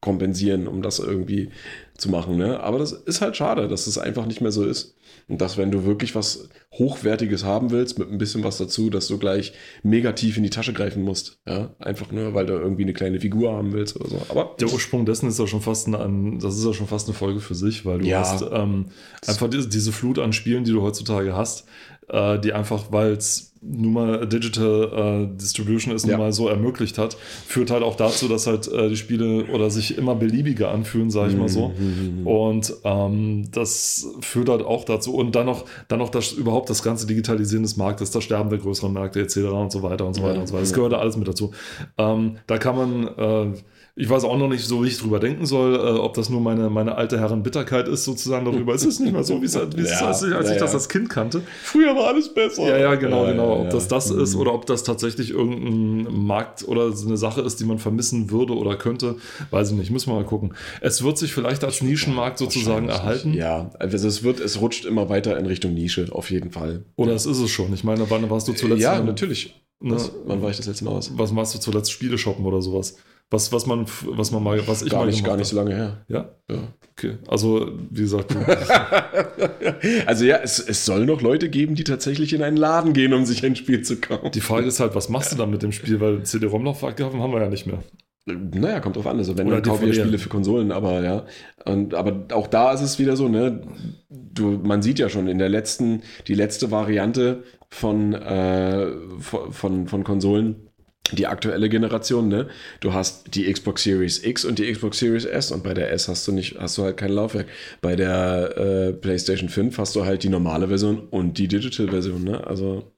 Speaker 1: kompensieren, um das irgendwie zu machen, ne? Aber das ist halt schade, dass es einfach nicht mehr so ist. Und dass, wenn du wirklich was Hochwertiges haben willst, mit ein bisschen was dazu, dass du gleich mega tief in die Tasche greifen musst. Ja, einfach nur, weil du irgendwie eine kleine Figur haben willst oder so. Aber
Speaker 2: der Ursprung dessen ist ja schon fast eine, das ist ja schon fast eine Folge für sich, weil du ja, hast ähm, einfach diese, diese Flut an Spielen, die du heutzutage hast, äh, die einfach, weil es nun mal Digital äh, Distribution ist, nun ja. mal so ermöglicht hat, führt halt auch dazu, dass halt äh, die Spiele oder sich immer beliebiger anfühlen, sage ich mal so. Mhm. Und ähm, das führt halt auch dazu. Und dann noch, dann noch das, überhaupt das ganze Digitalisieren des Marktes, das Sterben der größeren Märkte etc. und so weiter und so weiter ja, und so weiter. Das gehört alles mit dazu. Ähm, da kann man äh, ich weiß auch noch nicht so, wie ich drüber denken soll, äh, ob das nur meine, meine alte Herren Bitterkeit ist, sozusagen darüber. es ist nicht mehr so, wie es, wie es ja, als, als ja, ich das als Kind kannte.
Speaker 1: Früher war alles besser.
Speaker 2: Ja, ja, genau, ja, genau. Ob das das mhm. ist oder ob das tatsächlich irgendein Markt oder so eine Sache ist, die man vermissen würde oder könnte, weiß ich nicht. Müssen wir mal gucken. Es wird sich vielleicht als Nischenmarkt sozusagen erhalten.
Speaker 1: Ja, also es wird, es rutscht immer weiter in Richtung Nische, auf jeden Fall.
Speaker 2: Oder es ist es schon. Ich meine, wann warst du zuletzt?
Speaker 1: Ja, natürlich.
Speaker 2: Ne? Was, wann war ich das letzte Mal aus? Was machst du zuletzt? Spiele shoppen oder sowas? Was, was man, was man mal, was ich
Speaker 1: gar
Speaker 2: mal
Speaker 1: nicht, gar nicht so lange her.
Speaker 2: Ja? Ja. Okay. Also, wie gesagt.
Speaker 1: also ja, es, es soll noch Leute geben, die tatsächlich in einen Laden gehen, um sich ein Spiel zu kaufen.
Speaker 2: Die Frage ist halt, was machst du dann mit dem Spiel? Weil CD-ROM-Laufwerke haben wir ja nicht mehr.
Speaker 1: Naja, kommt drauf an. Also wenn Oder dann kaufen wir Spiele für Konsolen, aber ja. Und, aber auch da ist es wieder so, ne? Du, man sieht ja schon in der letzten, die letzte Variante von, äh, von, von Konsolen die aktuelle Generation, ne? Du hast die Xbox Series X und die Xbox Series S und bei der S hast du nicht, hast du halt kein Laufwerk. Bei der äh, PlayStation 5 hast du halt die normale Version und die Digital-Version, ne? Also.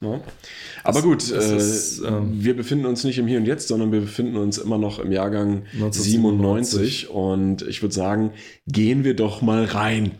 Speaker 1: Ja. Aber das, gut, das äh, ist, ähm, wir befinden uns nicht im Hier und Jetzt, sondern wir befinden uns immer noch im Jahrgang 97 und ich würde sagen, gehen wir doch mal rein.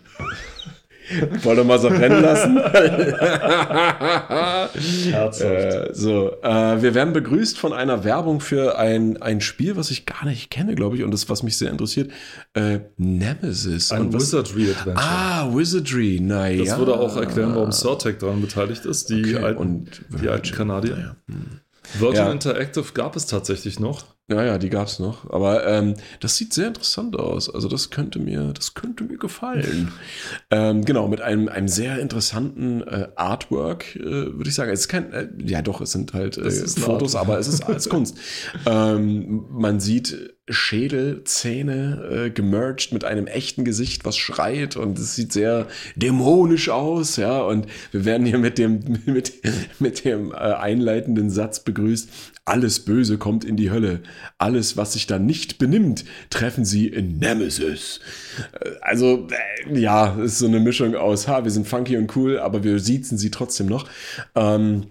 Speaker 1: Wollen wir mal so rennen lassen? äh, so, äh, wir werden begrüßt von einer Werbung für ein, ein Spiel, was ich gar nicht kenne, glaube ich, und das, was mich sehr interessiert. Äh, Nemesis.
Speaker 2: Ein Wizardry Adventure.
Speaker 1: Ah, Wizardry, naja.
Speaker 2: Das würde auch erklären, warum Surtech daran beteiligt ist, die okay, alten, und die alten Kanadier. Naja. Hm. Virgin ja. Interactive gab es tatsächlich noch.
Speaker 1: Ja, ja, die gab es noch. Aber ähm, das sieht sehr interessant aus. Also das könnte mir, das könnte mir gefallen. ähm, genau, mit einem, einem sehr interessanten äh, Artwork, äh, würde ich sagen. Es ist kein, äh, ja doch, es sind halt äh, Fotos, aber es ist als Kunst. ähm, man sieht Schädel, Zähne äh, gemerged mit einem echten Gesicht, was schreit und es sieht sehr dämonisch aus, ja. Und wir werden hier mit dem, mit, mit dem äh, einleitenden Satz begrüßt. Alles Böse kommt in die Hölle. Alles, was sich da nicht benimmt, treffen sie in Nemesis. Äh, also, äh, ja, ist so eine Mischung aus, ha, wir sind funky und cool, aber wir siezen sie trotzdem noch. Ähm,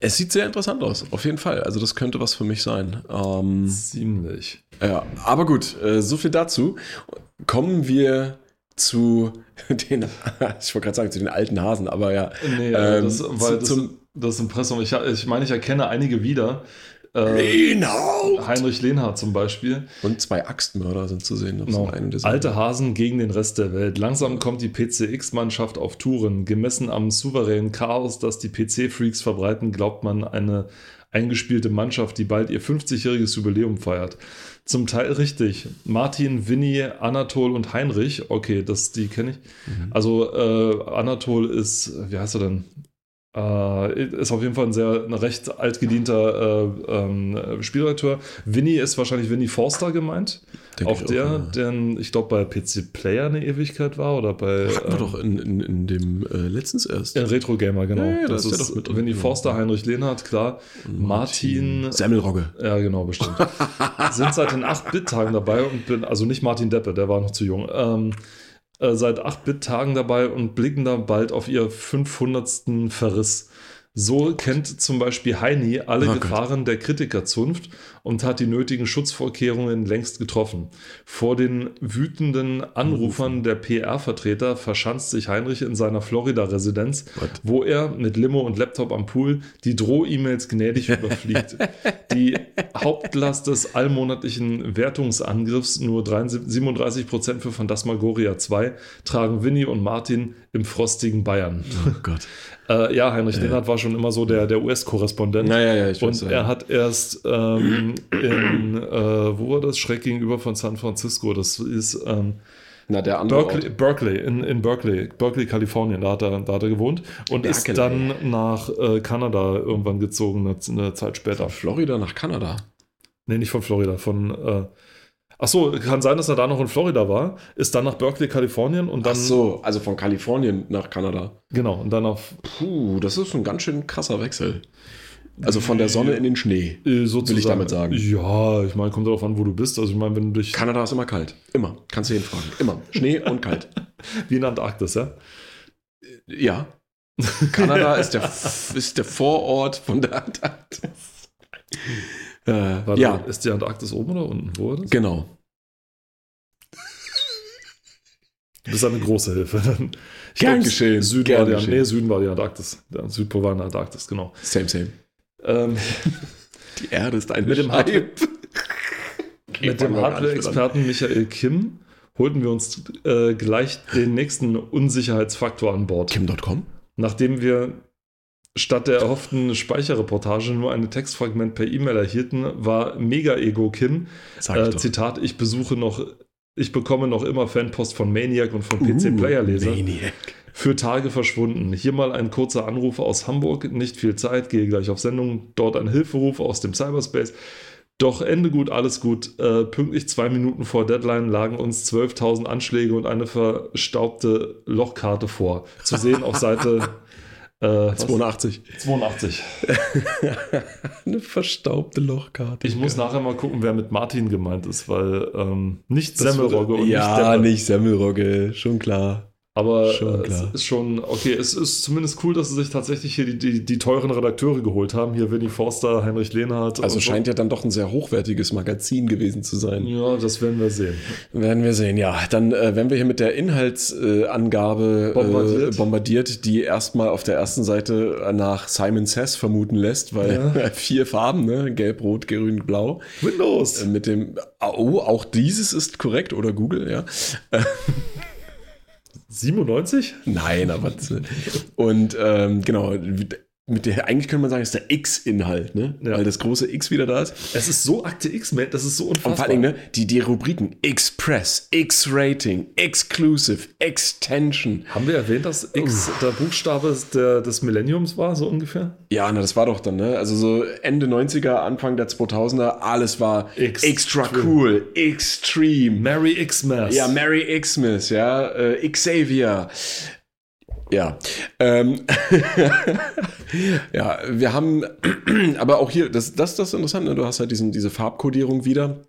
Speaker 1: es sieht sehr interessant aus, auf jeden Fall. Also, das könnte was für mich sein.
Speaker 2: Ähm, Ziemlich.
Speaker 1: Ja, aber gut, äh, so viel dazu. Kommen wir zu den, ich wollte gerade sagen, zu den alten Hasen, aber ja.
Speaker 2: Nee, ähm, das, weil zu, das, zum, das Impressum, ich, ich meine, ich erkenne einige wieder, Äh,
Speaker 1: Lehnhardt!
Speaker 2: Heinrich Lehnhardt zum Beispiel.
Speaker 1: Und zwei Axtmörder sind zu sehen. auf
Speaker 2: Genau. Alte Hasen gegen den Rest der Welt. Langsam kommt die PCX-Mannschaft auf Touren. Gemessen am souveränen Chaos, das die PC-Freaks verbreiten, glaubt man eine eingespielte Mannschaft, die bald ihr 50-jähriges Jubiläum feiert. Zum Teil richtig. Martin, Winnie, Anatol und Heinrich. Okay, das, die kenne ich. Also äh, Anatol ist, wie heißt er denn? Äh, ist auf jeden Fall ein sehr ein recht altgedienter äh, ähm, Spielredakteur. Winnie ist wahrscheinlich Winnie Forster gemeint.
Speaker 1: Denke
Speaker 2: auch der,
Speaker 1: ja.
Speaker 2: der, ich glaube, bei PC Player eine Ewigkeit war oder bei
Speaker 1: Hatten wir
Speaker 2: ähm,
Speaker 1: doch in, in, in dem äh, letztens erst.
Speaker 2: in Retro Gamer, genau.
Speaker 1: Ja, ja, da
Speaker 2: das
Speaker 1: ist
Speaker 2: ist. Winnie
Speaker 1: Ja.
Speaker 2: Forster, Heinrich Lehnhardt, klar. Martin,
Speaker 1: Semmelrogge.
Speaker 2: ja, genau, bestimmt. Sind seit den 8-Bit-Tagen dabei und bin, also nicht Martin Deppe, der war noch zu jung. Ähm, äh, seit 8-Bit-Tagen dabei und blicken da bald auf ihr 500. Verriss. So kennt zum Beispiel Heini alle
Speaker 1: Oh Gott.
Speaker 2: Gefahren der Kritikerzunft und hat die nötigen Schutzvorkehrungen längst getroffen. Vor den wütenden Anrufern der PR-Vertreter verschanzt sich Heinrich in seiner Florida-Residenz, wo er mit Limo und Laptop am Pool die Droh-E-Mails gnädig überfliegt. Die Hauptlast des allmonatlichen Wertungsangriffs, nur 33 37% für Phantasmagoria 2, tragen Winnie und Martin im frostigen Bayern.
Speaker 1: Oh Gott.
Speaker 2: Äh, ja, Heinrich Lehnhardt war schon immer so der, der US-Korrespondent.
Speaker 1: Naja, ja, ich weiß.
Speaker 2: Und
Speaker 1: ja.
Speaker 2: er hat erst ähm, in, äh, wo war das? Schräg gegenüber von San Francisco. Das ist ähm,
Speaker 1: Na, der andere
Speaker 2: Berkeley,
Speaker 1: Ort.
Speaker 2: Berkeley, in, in Berkeley, Berkeley, Kalifornien, da hat er, da hat er gewohnt und ist
Speaker 1: Berkeley.
Speaker 2: dann nach äh, Kanada irgendwann gezogen, eine, eine Zeit später.
Speaker 1: Florida nach Kanada.
Speaker 2: Nee, nicht von Florida, von. Äh, ach so, kann sein, dass er da noch in Florida war, ist dann nach Berkeley, Kalifornien und dann.
Speaker 1: Ach so, also von Kalifornien nach Kanada.
Speaker 2: Genau, und dann auf.
Speaker 1: Puh, das ist ein ganz schön krasser Wechsel. Also von der Sonne in den Schnee.
Speaker 2: Äh, sozusagen,
Speaker 1: Will ich damit sagen.
Speaker 2: Ja, ich meine, kommt darauf an, wo du bist. Also, ich meine, wenn du dich.
Speaker 1: Kanada ist immer kalt. Immer. Kannst du jeden fragen. Immer. Schnee und kalt.
Speaker 2: Wie in Antarktis, ja?
Speaker 1: Ja. Kanada ist der, ist der Vorort von der Antarktis. Äh,
Speaker 2: Warte,
Speaker 1: ja,
Speaker 2: Ist die Antarktis oben oder unten? Wo war das?
Speaker 1: genau.
Speaker 2: Du bist eine große Hilfe. Ich
Speaker 1: Gern
Speaker 2: glaub,
Speaker 1: geschehen,
Speaker 2: Süden
Speaker 1: gern
Speaker 2: war die,
Speaker 1: geschehen.
Speaker 2: nee, Süden war die Antarktis. Der Südpol war in der Antarktis, genau.
Speaker 1: Same, same.
Speaker 2: Ähm,
Speaker 1: Die Erde ist ein
Speaker 2: Mit dem
Speaker 1: Scheibe.
Speaker 2: mit dem Hardware-Experten Michael Kim holten wir uns äh, gleich den nächsten Unsicherheitsfaktor an Bord.
Speaker 1: Kim.com?
Speaker 2: Nachdem wir statt der erhofften Speicherreportage nur ein Textfragment per E-Mail erhielten, war Mega Ego Kim,
Speaker 1: ich
Speaker 2: äh. Zitat, ich besuche noch, ich bekomme noch immer Fanpost von Maniac und von PC Player Leser.
Speaker 1: Uh, Maniac.
Speaker 2: Für Tage verschwunden. Hier mal ein kurzer Anruf aus Hamburg. Nicht viel Zeit, gehe gleich auf Sendung. Dort ein Hilferuf aus dem Cyberspace. Doch Ende gut, alles gut. Äh, pünktlich zwei Minuten vor Deadline lagen uns 12.000 Anschläge und eine verstaubte Lochkarte vor. Zu sehen auf Seite äh, was?
Speaker 1: 82.
Speaker 2: 82.
Speaker 1: Eine verstaubte Lochkarte.
Speaker 2: Ich muss nachher mal gucken, wer mit Martin gemeint ist, weil ähm, nicht Semmelrogge
Speaker 1: würde-
Speaker 2: und
Speaker 1: Ja,
Speaker 2: nicht
Speaker 1: nicht Semmelrogge, schon klar.
Speaker 2: Aber
Speaker 1: Schon
Speaker 2: äh,
Speaker 1: klar.
Speaker 2: es ist schon, okay, es ist zumindest cool, dass sie sich tatsächlich hier die, die, die teuren Redakteure geholt haben. Hier Winnie Forster, Heinrich Lehnhardt.
Speaker 1: Also
Speaker 2: und so.
Speaker 1: scheint ja dann doch ein sehr hochwertiges Magazin gewesen zu sein.
Speaker 2: Ja, das werden wir sehen.
Speaker 1: Werden wir sehen, ja. Dann äh, werden wir hier mit der Inhaltsangabe äh,
Speaker 2: Bombardiert.
Speaker 1: äh, bombardiert, die erstmal auf der ersten Seite nach Simon Says vermuten lässt, weil vier Farben, ne? Gelb, Rot, Grün, Blau.
Speaker 2: Windows!
Speaker 1: Äh, Mit dem, oh, auch dieses ist korrekt, oder Google, ja.
Speaker 2: 97?
Speaker 1: Nein, aber und ähm, genau, mit der, eigentlich könnte man sagen, ist der X-Inhalt, ne?
Speaker 2: Ja.
Speaker 1: Weil das große X wieder da ist.
Speaker 2: Es ist so Akte X, man, das ist so
Speaker 1: Und
Speaker 2: unfassbar.
Speaker 1: vor allem, ne, die, die Rubriken Express, X-Rating, Exclusive, Extension.
Speaker 2: Haben wir erwähnt, dass X der Buchstabe der, des Millenniums war, so ungefähr?
Speaker 1: Ja, na, das war doch dann, ne? Also so Ende 90er, Anfang der 2000er, alles war
Speaker 2: Ext-
Speaker 1: extra cool, extreme.
Speaker 2: Mary Xmas.
Speaker 1: Ja, Mary Xmas, ja, äh, Xavier. Ja, ähm, ja, wir haben, aber auch hier, das, das, das ist interessant, ne? du hast halt diesen, diese Farbkodierung wieder,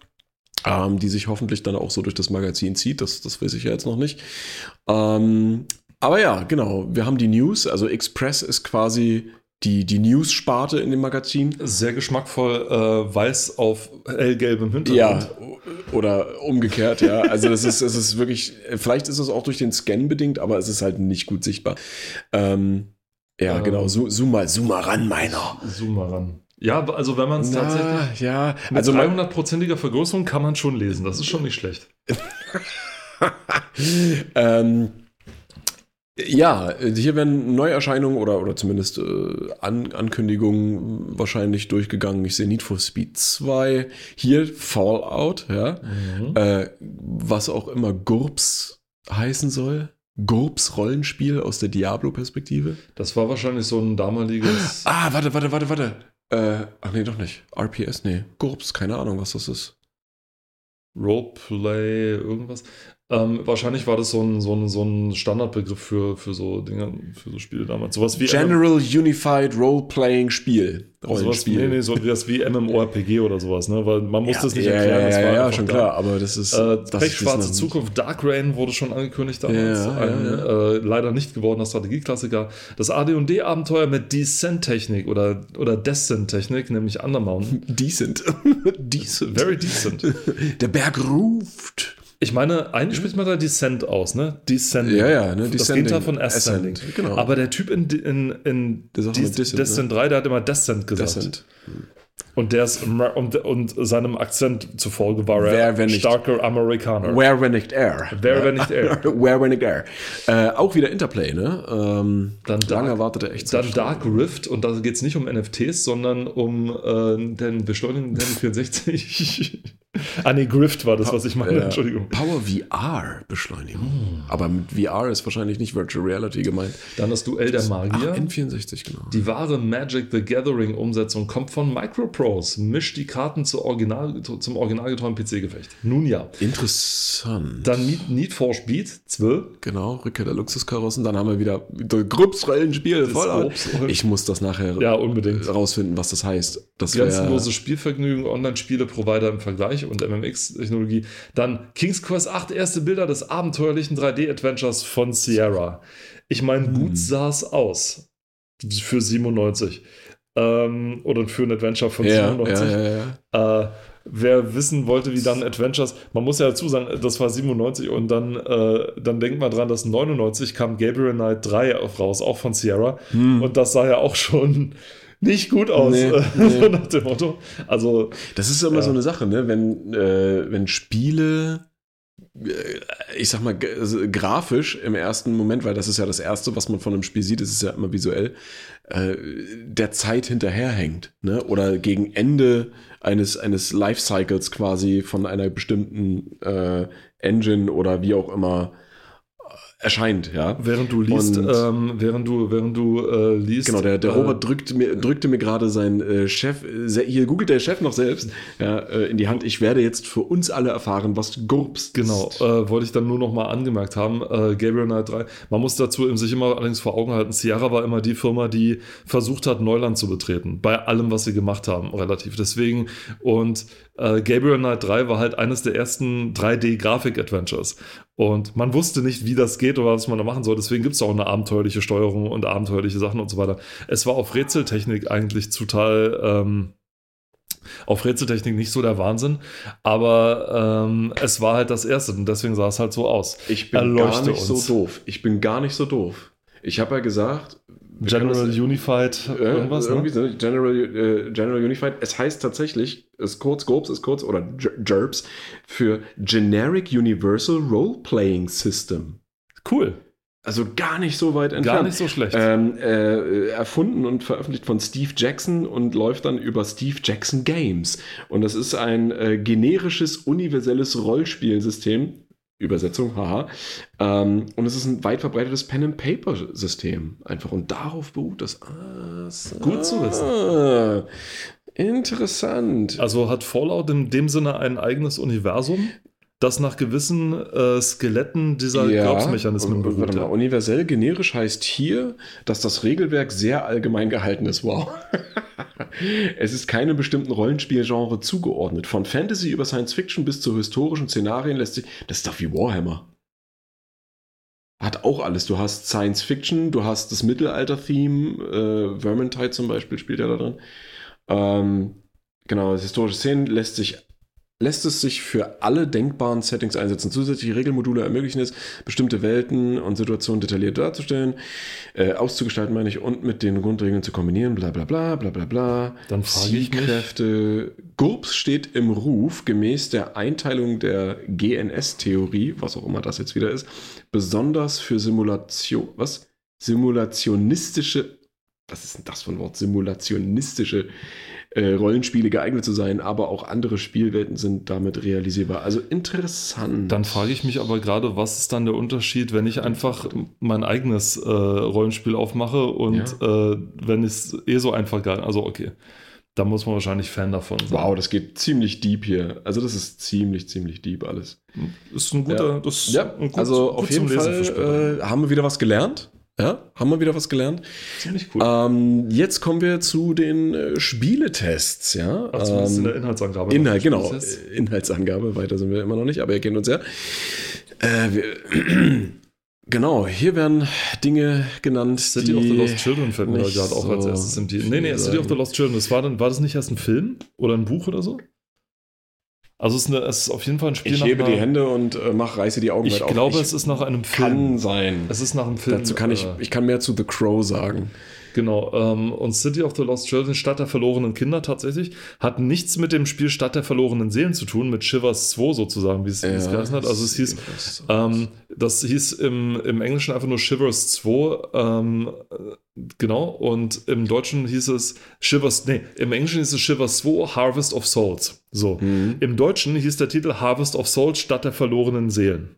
Speaker 1: ähm, die sich hoffentlich dann auch so durch das Magazin zieht, das, das weiß ich ja jetzt noch nicht. Ähm, aber ja, genau, wir haben die News, also Express ist quasi die, die News-Sparte in dem Magazin.
Speaker 2: Sehr geschmackvoll, äh, weiß auf hellgelbem Hintergrund.
Speaker 1: Ja, oder umgekehrt, ja. Also das ist, es ist wirklich, vielleicht ist es auch durch den Scan bedingt, aber es ist halt nicht gut sichtbar. Ähm, Ja,
Speaker 2: Ähm,
Speaker 1: genau. Zoom, mal, zoom mal ran, meiner.
Speaker 2: Zoom mal ran. Ja, also wenn man es tatsächlich.
Speaker 1: Ja.
Speaker 2: Mit
Speaker 1: Also man,
Speaker 2: 300-prozentiger Vergrößerung kann man schon lesen. Das ist schon nicht schlecht.
Speaker 1: ähm, ja, hier werden Neuerscheinungen oder, oder zumindest äh, An Ankündigungen wahrscheinlich durchgegangen. Ich sehe Need for Speed 2, hier Fallout, ja.
Speaker 2: Mhm.
Speaker 1: Äh, was auch immer GURPS heißen soll. GURPS Rollenspiel aus der Diablo-Perspektive.
Speaker 2: Das war wahrscheinlich so ein damaliges.
Speaker 1: Ah, warte, warte, warte, warte. Äh, ach nee, doch nicht. RPS, nee. GURPS, keine Ahnung, was das ist.
Speaker 2: Roleplay, irgendwas. Ähm, wahrscheinlich war das so ein, so ein, so ein Standardbegriff für, für so Dinge, für so Spiele damals. Sowas wie
Speaker 1: General Unified Role-Playing Spiel.
Speaker 2: sowas,
Speaker 1: Rollenspiel.
Speaker 2: nee, nee, so das wie MMORPG oder sowas, ne? Weil man muss
Speaker 1: ja,
Speaker 2: das nicht
Speaker 1: ja,
Speaker 2: erklären.
Speaker 1: Ja,
Speaker 2: das
Speaker 1: ja, ja, schon
Speaker 2: da.
Speaker 1: klar, aber das ist.
Speaker 2: Äh,
Speaker 1: das
Speaker 2: Pechschwarze Zukunft, Dark Rain wurde schon angekündigt damals.
Speaker 1: Ja,
Speaker 2: ein. Äh, leider nicht gewordener Strategieklassiker. Das AD&D-Abenteuer mit Descent-Technik oder, oder Descent-Technik, nämlich Undermount.
Speaker 1: Decent. decent.
Speaker 2: Very decent.
Speaker 1: Der Berg ruft.
Speaker 2: Ich meine, eigentlich spricht man da Descent aus, ne? Descending.
Speaker 1: Ja, ja, ne?
Speaker 2: Das. Gegenteil von Ascending.
Speaker 1: Ascent, genau.
Speaker 2: Aber der Typ in, in, in
Speaker 1: Descent,
Speaker 2: Descent 3, der hat immer Descent gesagt.
Speaker 1: Decent.
Speaker 2: Und, der ist, und, und seinem Akzent zufolge war er
Speaker 1: nicht-
Speaker 2: starker Amerikaner.
Speaker 1: Where when nicht air.
Speaker 2: Wer, wenn nicht er.
Speaker 1: Where when nicht air. Äh, auch wieder Interplay, ne? Ähm,
Speaker 2: Dann
Speaker 1: lang
Speaker 2: Dark-
Speaker 1: erwartete echt
Speaker 2: Dann Dark Rift, und da geht es nicht um NFTs, sondern um äh, den beschleunigten Nintendo 64. ah, nee, Grift war das, was ich meine.
Speaker 1: Ja.
Speaker 2: Entschuldigung.
Speaker 1: Power VR Beschleunigung.
Speaker 2: Hm.
Speaker 1: Aber mit VR ist wahrscheinlich nicht Virtual Reality gemeint.
Speaker 2: Dann das Duell der Magier.
Speaker 1: Ach, N64, genau.
Speaker 2: Die wahre Magic the Gathering Umsetzung kommt von Microprose. Mischt die Karten zu original, zum originalgetreuen PC-Gefecht. Nun ja.
Speaker 1: Interessant.
Speaker 2: Dann Need, Need for Speed 12.
Speaker 1: Genau, Rückkehr der Luxuskarossen. Dann haben wir wieder Grubs-Rollenspiel. Fallout.
Speaker 2: Grubs-Rollen-
Speaker 1: Ich muss das nachher
Speaker 2: Ja, unbedingt.
Speaker 1: rausfinden, was das heißt. Das
Speaker 2: Grenzenloses Spielvergnügen, Online-Spiele-Provider im Vergleich und MMX-Technologie. Dann King's Quest 8, erste Bilder des abenteuerlichen 3D-Adventures von Sierra. Ich meine,
Speaker 1: Hm.
Speaker 2: gut sah es aus. Für 97. Ähm, oder für ein Adventure von
Speaker 1: ja,
Speaker 2: 97.
Speaker 1: ja, ja, ja.
Speaker 2: Äh, wer wissen wollte, wie dann Adventures, man muss ja dazu sagen, das war 97 und dann, äh, dann denkt man dran, dass 99 kam Gabriel Knight 3 auf- raus, auch von Sierra. Und das sah ja auch schon nicht gut aus,
Speaker 1: Nee, nee.
Speaker 2: so nach dem Motto. Also,
Speaker 1: Das ist immer
Speaker 2: Ja.
Speaker 1: so eine Sache, ne? Wenn, äh, wenn Spiele, äh, ich sag mal, also grafisch im ersten Moment, weil das ist ja das Erste, was man von einem Spiel sieht, das ist ja immer visuell, äh, der Zeit hinterherhängt, ne? Oder gegen Ende eines, eines Lifecycles quasi von einer bestimmten äh, Engine oder wie auch immer erscheint, ja.
Speaker 2: während du liest,
Speaker 1: Und-
Speaker 2: ähm, während du, während du äh, liest.
Speaker 1: Genau, der, der
Speaker 2: äh,
Speaker 1: Robert drückte mir, drückte mir gerade sein äh, Chef, hier googelt der Chef noch selbst, ja, äh, in die Hand. Ich werde jetzt für uns alle erfahren, was GURPS
Speaker 2: Genau,
Speaker 1: ist.
Speaker 2: äh, wollte ich dann nur noch mal angemerkt haben, äh, Gabriel Knight 3. Man muss dazu eben sich immer allerdings vor Augen halten, Sierra war immer die Firma, die versucht hat, Neuland zu betreten, bei allem, was sie gemacht haben, relativ. Deswegen, und Gabriel Knight 3 war halt eines der ersten 3D-Grafik-Adventures. Und man wusste nicht, wie das geht oder was man da machen soll. Deswegen gibt es auch eine abenteuerliche Steuerung und abenteuerliche Sachen und so weiter. Es war auf Rätseltechnik eigentlich total... Ähm, auf Rätseltechnik nicht so der Wahnsinn, aber ähm, es war halt das erste und deswegen sah es halt so aus.
Speaker 1: Ich bin gar
Speaker 2: Erleuchte
Speaker 1: nicht
Speaker 2: uns.
Speaker 1: so doof. Ich bin gar nicht so doof. Ich habe ja gesagt,
Speaker 2: General
Speaker 1: das-
Speaker 2: Unified
Speaker 1: äh,
Speaker 2: irgendwas,
Speaker 1: irgendwie
Speaker 2: ne?
Speaker 1: so, General, äh, General Unified. Es heißt tatsächlich, ist kurz, GURPS ist kurz, oder G- GURPS, für Generic Universal Role Playing System.
Speaker 2: Cool,
Speaker 1: Also gar nicht so weit entfernt.
Speaker 2: gar nicht so schlecht.
Speaker 1: Ähm, äh, erfunden und veröffentlicht von Steve Jackson und läuft dann über Steve Jackson Games. Und das ist ein äh, generisches, universelles Rollspielsystem. Übersetzung, haha. Ähm, und es ist ein weit verbreitetes Pen-and-Paper-System. Einfach. Und darauf beruht das. Ah, so.
Speaker 2: Gut zu wissen.
Speaker 1: Ah, interessant.
Speaker 2: Also hat Fallout in dem Sinne ein eigenes Universum, das nach gewissen äh, Skeletten dieser Glaubensmechanismen
Speaker 1: und- und
Speaker 2: beruht.
Speaker 1: Warte mal,
Speaker 2: ja.
Speaker 1: universell generisch heißt hier, dass das Regelwerk sehr allgemein gehalten ist. Wow. es ist keinem bestimmten Rollenspielgenre zugeordnet. Von Fantasy über Science Fiction bis zu historischen Szenarien lässt sich. Das ist doch wie Warhammer. Hat auch alles. Du hast Science Fiction, du hast das Mittelalter-Theme, äh, Vermintide zum Beispiel spielt ja da drin. Ähm, genau, historische Szenen lässt sich lässt es sich für alle denkbaren Settings einsetzen. Zusätzliche Regelmodule ermöglichen es, bestimmte Welten und Situationen detailliert darzustellen, äh, auszugestalten, meine ich, und mit den Grundregeln zu kombinieren, bla bla bla bla bla bla.
Speaker 2: Dann frage ich mich-
Speaker 1: Zielkräfte. GURPS steht im Ruf, gemäß der Einteilung der GNS-Theorie, was auch immer das jetzt wieder ist, besonders für Simulation, was? Simulationistische, was ist denn das für ein Wort? Simulationistische äh, Rollenspiele geeignet zu sein, aber auch andere Spielwelten sind damit realisierbar. Also interessant.
Speaker 2: Dann frage ich mich aber gerade, was ist dann der Unterschied, wenn ich einfach mein eigenes äh, Rollenspiel aufmache und äh, wenn es eh so einfach gar Also okay, da muss man wahrscheinlich Fan davon sein.
Speaker 1: Wow, das geht ziemlich deep hier. Also das ist ziemlich, ziemlich deep alles.
Speaker 2: Ist ein guter, das ist
Speaker 1: Ja,
Speaker 2: ein gut-
Speaker 1: also
Speaker 2: gut
Speaker 1: auf jeden. Fall äh, haben wir wieder was gelernt. Ja, haben wir wieder was gelernt.
Speaker 2: ziemlich cool.
Speaker 1: Ähm, jetzt kommen wir zu den äh, Spieletests. Ja,
Speaker 2: Ach, zumindest in
Speaker 1: ähm,
Speaker 2: der Inhaltsangabe.
Speaker 1: Inhalt, genau. Äh, Inhaltsangabe, weiter sind wir immer noch nicht, aber ihr kennt uns ja. Äh, wir, genau, hier werden Dinge genannt.
Speaker 2: City of the Lost Children fällt mir gerade auch als
Speaker 1: so
Speaker 2: erstes im Titel. Nee, nee, City of the. Lost Children, das war, dann, war das nicht erst ein Film oder ein Buch oder so? Also es ist, eine, es ist auf jeden Fall ein Spiel
Speaker 1: Ich hebe
Speaker 2: einer,
Speaker 1: die Hände und äh, mach, reiße die Augen
Speaker 2: Ich
Speaker 1: weit auf.
Speaker 2: glaube,
Speaker 1: Ich
Speaker 2: es ist nach einem
Speaker 1: kann
Speaker 2: Film.
Speaker 1: sein.
Speaker 2: Es ist nach einem Film.
Speaker 1: Dazu kann ich,
Speaker 2: äh,
Speaker 1: ich kann mehr zu The Crow sagen.
Speaker 2: Genau, ähm, und City of the Lost Children, Stadt der verlorenen Kinder tatsächlich, hat nichts mit dem Spiel Stadt der verlorenen Seelen zu tun, mit Shivers 2 sozusagen, wie es, wie es geheißen hat. Also es hieß, ähm, das hieß im, im Englischen einfach nur Shivers 2, ähm, äh, genau, und im Deutschen hieß es Shivers, nee, im Englischen hieß es Shivers 2, Harvest of Souls. So.
Speaker 1: Mhm.
Speaker 2: Im Deutschen hieß der Titel Harvest of Souls, Stadt der verlorenen Seelen.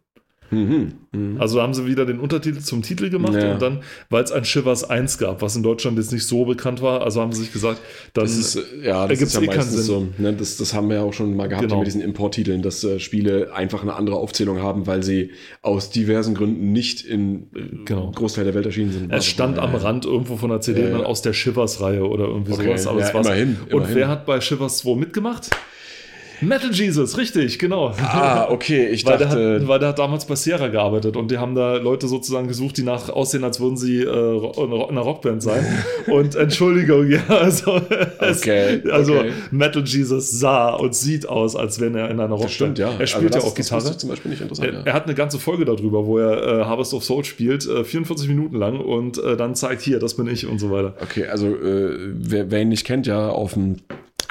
Speaker 1: Mhm. Mhm.
Speaker 2: Also haben sie wieder den Untertitel zum Titel gemacht
Speaker 1: Ja.
Speaker 2: und dann, weil es ein Shivers 1 gab, was in Deutschland jetzt nicht so bekannt war, also haben sie sich gesagt, dann
Speaker 1: Das ist, äh, ja, das ist ja
Speaker 2: eh
Speaker 1: meistens so. Ne? Das, das haben wir ja auch schon mal gehabt
Speaker 2: Genau.
Speaker 1: mit diesen Importtiteln, dass äh, Spiele einfach eine andere Aufzählung haben, weil sie aus diversen Gründen nicht in äh,
Speaker 2: Genau.
Speaker 1: Großteil der Welt erschienen sind.
Speaker 2: es stand am Rand irgendwo von der CD dann aus der Shivers-Reihe oder irgendwie
Speaker 1: Okay,
Speaker 2: sowas. Aber
Speaker 1: ja,
Speaker 2: es war's.
Speaker 1: immerhin,
Speaker 2: Und
Speaker 1: immerhin.
Speaker 2: wer hat bei Shivers 2 mitgemacht? Metal Jesus, richtig, genau.
Speaker 1: Ah, okay, ich
Speaker 2: Weil der,
Speaker 1: dachte,
Speaker 2: hat, weil der hat damals bei Sierra gearbeitet und die haben da Leute sozusagen gesucht, die nach aussehen, als würden sie äh, in einer Rockband sein. und Entschuldigung, ja, also, es,
Speaker 1: Okay,
Speaker 2: also
Speaker 1: okay.
Speaker 2: Metal Jesus sah und sieht aus, als wenn er in einer Rockband.
Speaker 1: das stimmt, ja.
Speaker 2: Er spielt
Speaker 1: Also
Speaker 2: ja
Speaker 1: das-
Speaker 2: auch
Speaker 1: Das
Speaker 2: Gitarre.
Speaker 1: ich zum Beispiel nicht interessant.
Speaker 2: Er,
Speaker 1: ja.
Speaker 2: er hat eine ganze Folge darüber, wo er äh, Harvest of Soul spielt, äh, 44 Minuten lang und äh, dann zeigt hier, das bin ich und so weiter.
Speaker 1: Okay, also äh, wer, wer ihn nicht kennt, ja, auf dem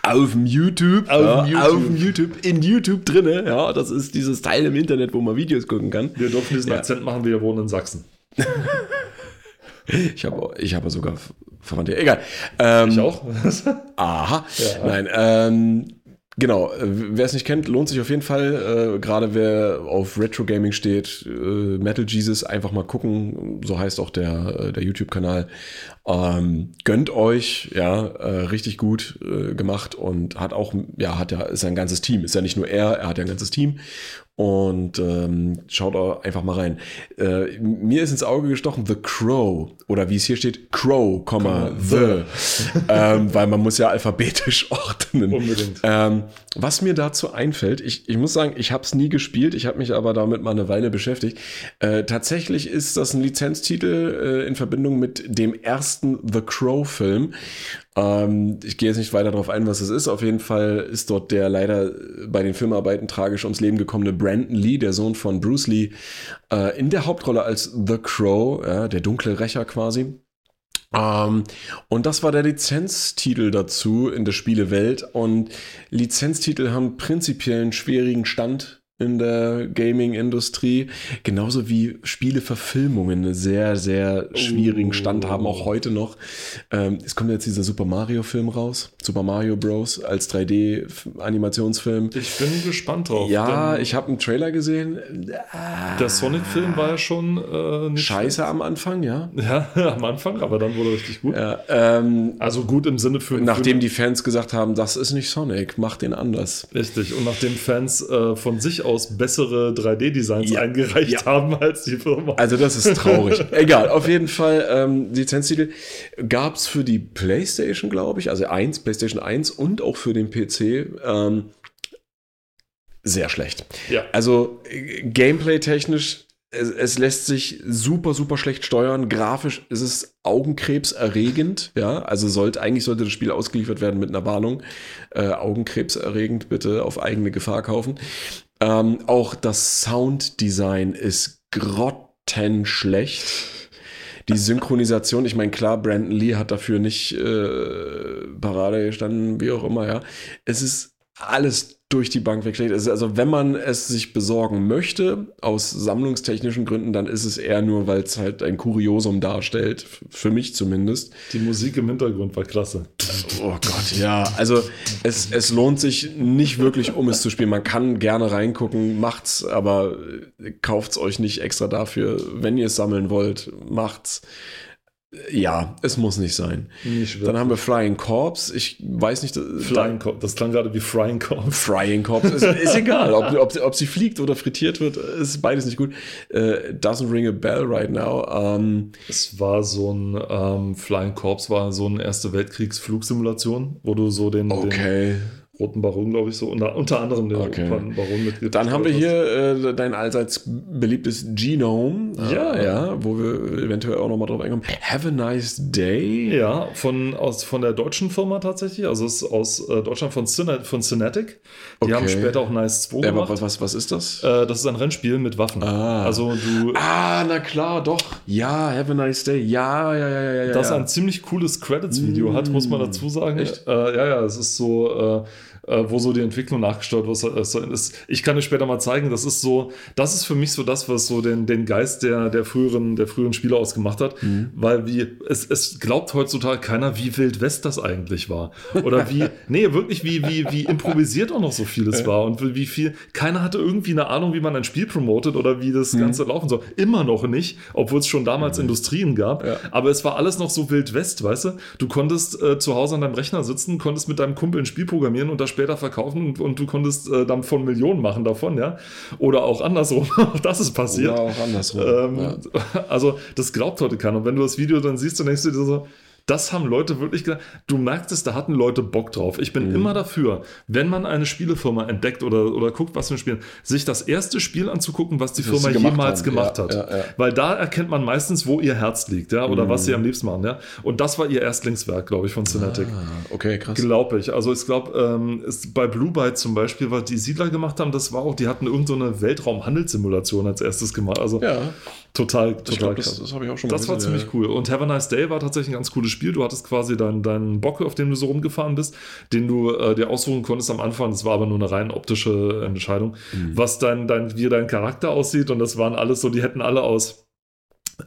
Speaker 1: auf dem YouTube,
Speaker 2: Auf
Speaker 1: ja,
Speaker 2: dem YouTube.
Speaker 1: auf dem YouTube, in YouTube drinne, ja, das ist dieses Teil im Internet, wo man Videos gucken kann.
Speaker 2: Wir dürfen diesen
Speaker 1: Ja.
Speaker 2: Akzent machen, wir wohnen in Sachsen.
Speaker 1: Ich habe ich habe sogar Verwandte, egal. Ähm,
Speaker 2: Ich auch.
Speaker 1: Aha.
Speaker 2: Ja.
Speaker 1: Nein, ähm, genau. äh, Wer es nicht kennt, lohnt sich auf jeden Fall. Äh, Gerade wer auf Retro Gaming steht, äh, Metal Jesus, einfach mal gucken. So heißt auch der, äh, der YouTube-Kanal. Ähm, gönnt euch, ja, äh, richtig gut äh, gemacht und hat auch, ja, hat ja, ist ein ganzes Team. Ist ja nicht nur er, er hat ja ein ganzes Team. Und ähm, schaut da einfach mal rein. Äh, mir ist ins Auge gestochen The Crow oder wie es hier steht, Crow, Komma, The. ähm, weil man muss ja alphabetisch ordnen.
Speaker 2: Unbedingt.
Speaker 1: Ähm, was mir dazu einfällt, ich, ich muss sagen, ich habe es nie gespielt, ich habe mich aber damit mal eine Weile beschäftigt. Äh, tatsächlich ist das ein Lizenztitel äh, in Verbindung mit dem ersten The Crow-Film. Ähm, ich gehe jetzt nicht weiter darauf ein, was es ist. Auf jeden Fall ist dort der leider bei den Filmarbeiten tragisch ums Leben gekommene Brandon Lee, der Sohn von Bruce Lee, äh, in der Hauptrolle als The Crow, ja, der dunkle Rächer quasi. Ähm, und das war der Lizenztitel dazu in der Spielewelt. Und Lizenztitel haben prinzipiell einen schwierigen Stand in der Gaming-Industrie, genauso wie Spieleverfilmungen einen sehr, sehr schwierigen Stand haben, auch heute noch. Ähm, es kommt jetzt dieser Super Mario-Film raus, Super Mario Bros. als 3D-Animationsfilm.
Speaker 2: Ich bin gespannt drauf.
Speaker 1: Ja, ich habe einen Trailer gesehen.
Speaker 2: der Sonic-Film war ja schon äh, nicht
Speaker 1: Scheiße am Anfang, ja.
Speaker 2: Ja, am Anfang, aber dann wurde richtig gut.
Speaker 1: ja ähm,
Speaker 2: Also gut im Sinne für.
Speaker 1: nachdem
Speaker 2: für,
Speaker 1: die Fans gesagt haben, das ist nicht Sonic, mach den anders.
Speaker 2: Richtig. Und nachdem Fans äh, von sich aus bessere 3D-Designs
Speaker 1: Ja.
Speaker 2: eingereicht
Speaker 1: Ja.
Speaker 2: haben als die Firma.
Speaker 1: Also das ist traurig. Egal, auf jeden Fall, ähm, Lizenztitel gab es für die PlayStation, glaube ich, also 1, PlayStation 1 und auch für den PC. Ähm, sehr schlecht.
Speaker 2: Ja.
Speaker 1: Also äh, Gameplay-technisch es, es lässt sich super, super schlecht steuern. Grafisch ist es augenkrebserregend, ja. Also sollte, eigentlich sollte das Spiel ausgeliefert werden mit einer Warnung. Äh, augenkrebserregend, bitte auf eigene Gefahr kaufen. Ähm, auch das Sounddesign ist grottenschlecht. Die Synchronisation, ich meine, klar, Brandon Lee hat dafür nicht äh, Parade gestanden, wie auch immer, ja. Es ist alles durch die Bank weg schlecht. Also, wenn man es sich besorgen möchte, aus sammlungstechnischen Gründen, dann ist es eher nur, weil es halt ein Kuriosum darstellt, für mich zumindest.
Speaker 2: Die Musik im Hintergrund war klasse.
Speaker 1: Oh Gott, ja. Also es, es lohnt sich nicht wirklich, um es zu spielen. Man kann gerne reingucken, macht's, aber kauft's euch nicht extra dafür. Wenn ihr es sammeln wollt, macht's. Ja, es muss nicht sein.
Speaker 2: Nicht
Speaker 1: Dann haben wir Flying Corps. Ich weiß nicht.
Speaker 2: Flying Corps. Das klang gerade wie Frying Corps.
Speaker 1: Frying Corps. ist, ist egal, ob, ob, ob, sie fliegt oder frittiert wird, ist beides nicht gut. Uh, doesn't ring a bell right now. Um,
Speaker 2: es war so ein ähm, Flying Corps war so eine Erste Weltkriegs-Flugsimulation, wo du so den,
Speaker 1: okay.
Speaker 2: den Roten Baron, glaube ich, so unter, unter anderem den
Speaker 1: Okay.
Speaker 2: Roten Baron mit
Speaker 1: Dann haben wir hier äh, dein allseits beliebtes Genome.
Speaker 2: Ja.
Speaker 1: Äh, ja, wo wir eventuell auch nochmal drauf einkommen. Have a nice day.
Speaker 2: Ja, von, aus, von der deutschen Firma tatsächlich. Also es ist aus äh, Deutschland von, Cine, von Cinetic. Die
Speaker 1: Okay.
Speaker 2: haben später auch Nice 2
Speaker 1: Ja, aber
Speaker 2: gemacht.
Speaker 1: was, was, was ist das?
Speaker 2: Äh, das ist ein Rennspiel mit Waffen.
Speaker 1: Ah.
Speaker 2: Also du.
Speaker 1: ah, na klar, doch. Ja, have a nice day. Ja, ja, ja, ja, ja.
Speaker 2: das
Speaker 1: ja.
Speaker 2: ein ziemlich cooles Credits-Video hat, muss man dazu sagen.
Speaker 1: Echt?
Speaker 2: Äh, ja, ja, es ist so, äh, äh, wo so die Entwicklung nachgesteuert wird. Es ist- Ich kann dir später mal zeigen, das ist so, das ist für mich so das, was so den, den Geist der, der, früheren, der früheren Spieler ausgemacht hat.
Speaker 1: Mhm.
Speaker 2: Weil wie, es, es glaubt heutzutage keiner, wie Wild West das eigentlich war. Oder wie, nee, wirklich, wie, wie, wie improvisiert auch noch so vieles war und wie viel, keiner hatte irgendwie eine Ahnung, wie man ein Spiel promotet oder wie
Speaker 1: Mhm.
Speaker 2: das Ganze laufen soll. Immer noch nicht, obwohl es schon damals Industrien gab.
Speaker 1: Ja.
Speaker 2: Aber es war alles noch so Wild West, weißt du? Du konntest äh, zu Hause an deinem Rechner sitzen, konntest mit deinem Kumpel ein Spiel programmieren und das später verkaufen und, und du konntest äh, dann von Millionen machen davon, ja? Oder auch andersrum. Auch das ist passiert.
Speaker 1: Oder auch andersrum.
Speaker 2: Ähm,
Speaker 1: ja.
Speaker 2: Also, das glaubt heute keiner. Und wenn du das Video dann siehst, dann denkst du dir so, das haben Leute wirklich gedacht. Du merkst es, da hatten Leute Bock drauf. Ich
Speaker 1: Mhm.
Speaker 2: bin immer dafür, wenn man eine Spielefirma entdeckt oder, oder guckt, was für ein Spiel, sich das erste Spiel anzugucken, was die
Speaker 1: Was
Speaker 2: Firma
Speaker 1: gemacht
Speaker 2: jemals
Speaker 1: haben.
Speaker 2: gemacht
Speaker 1: Ja,
Speaker 2: hat.
Speaker 1: ja, ja.
Speaker 2: Weil da erkennt man meistens, wo ihr Herz liegt, ja, oder was sie am liebsten machen, ja. Und das war ihr Erstlingswerk, glaube ich, von Cinetic.
Speaker 1: Ah, okay, krass.
Speaker 2: Glaube ich. Also ich glaube, ähm, bei Blue Byte zum Beispiel, was die Siedler gemacht haben, das war auch, die hatten irgendeine so eine Weltraumhandelssimulation als erstes gemacht. Also
Speaker 1: Ja,
Speaker 2: total, total krass.
Speaker 1: das, das habe ich auch schon mal
Speaker 2: Das war
Speaker 1: gesehen,
Speaker 2: ziemlich cool. Und Have a Nice Day war tatsächlich ein ganz cooles Spiel. Du hattest quasi deinen, deinen Bock, auf dem du so rumgefahren bist, den du äh, dir aussuchen konntest am Anfang. Das war aber nur eine rein optische Entscheidung,
Speaker 1: Mhm.
Speaker 2: was dein, dein, wie dein Charakter aussieht. Und das waren alles so, die hätten alle aus,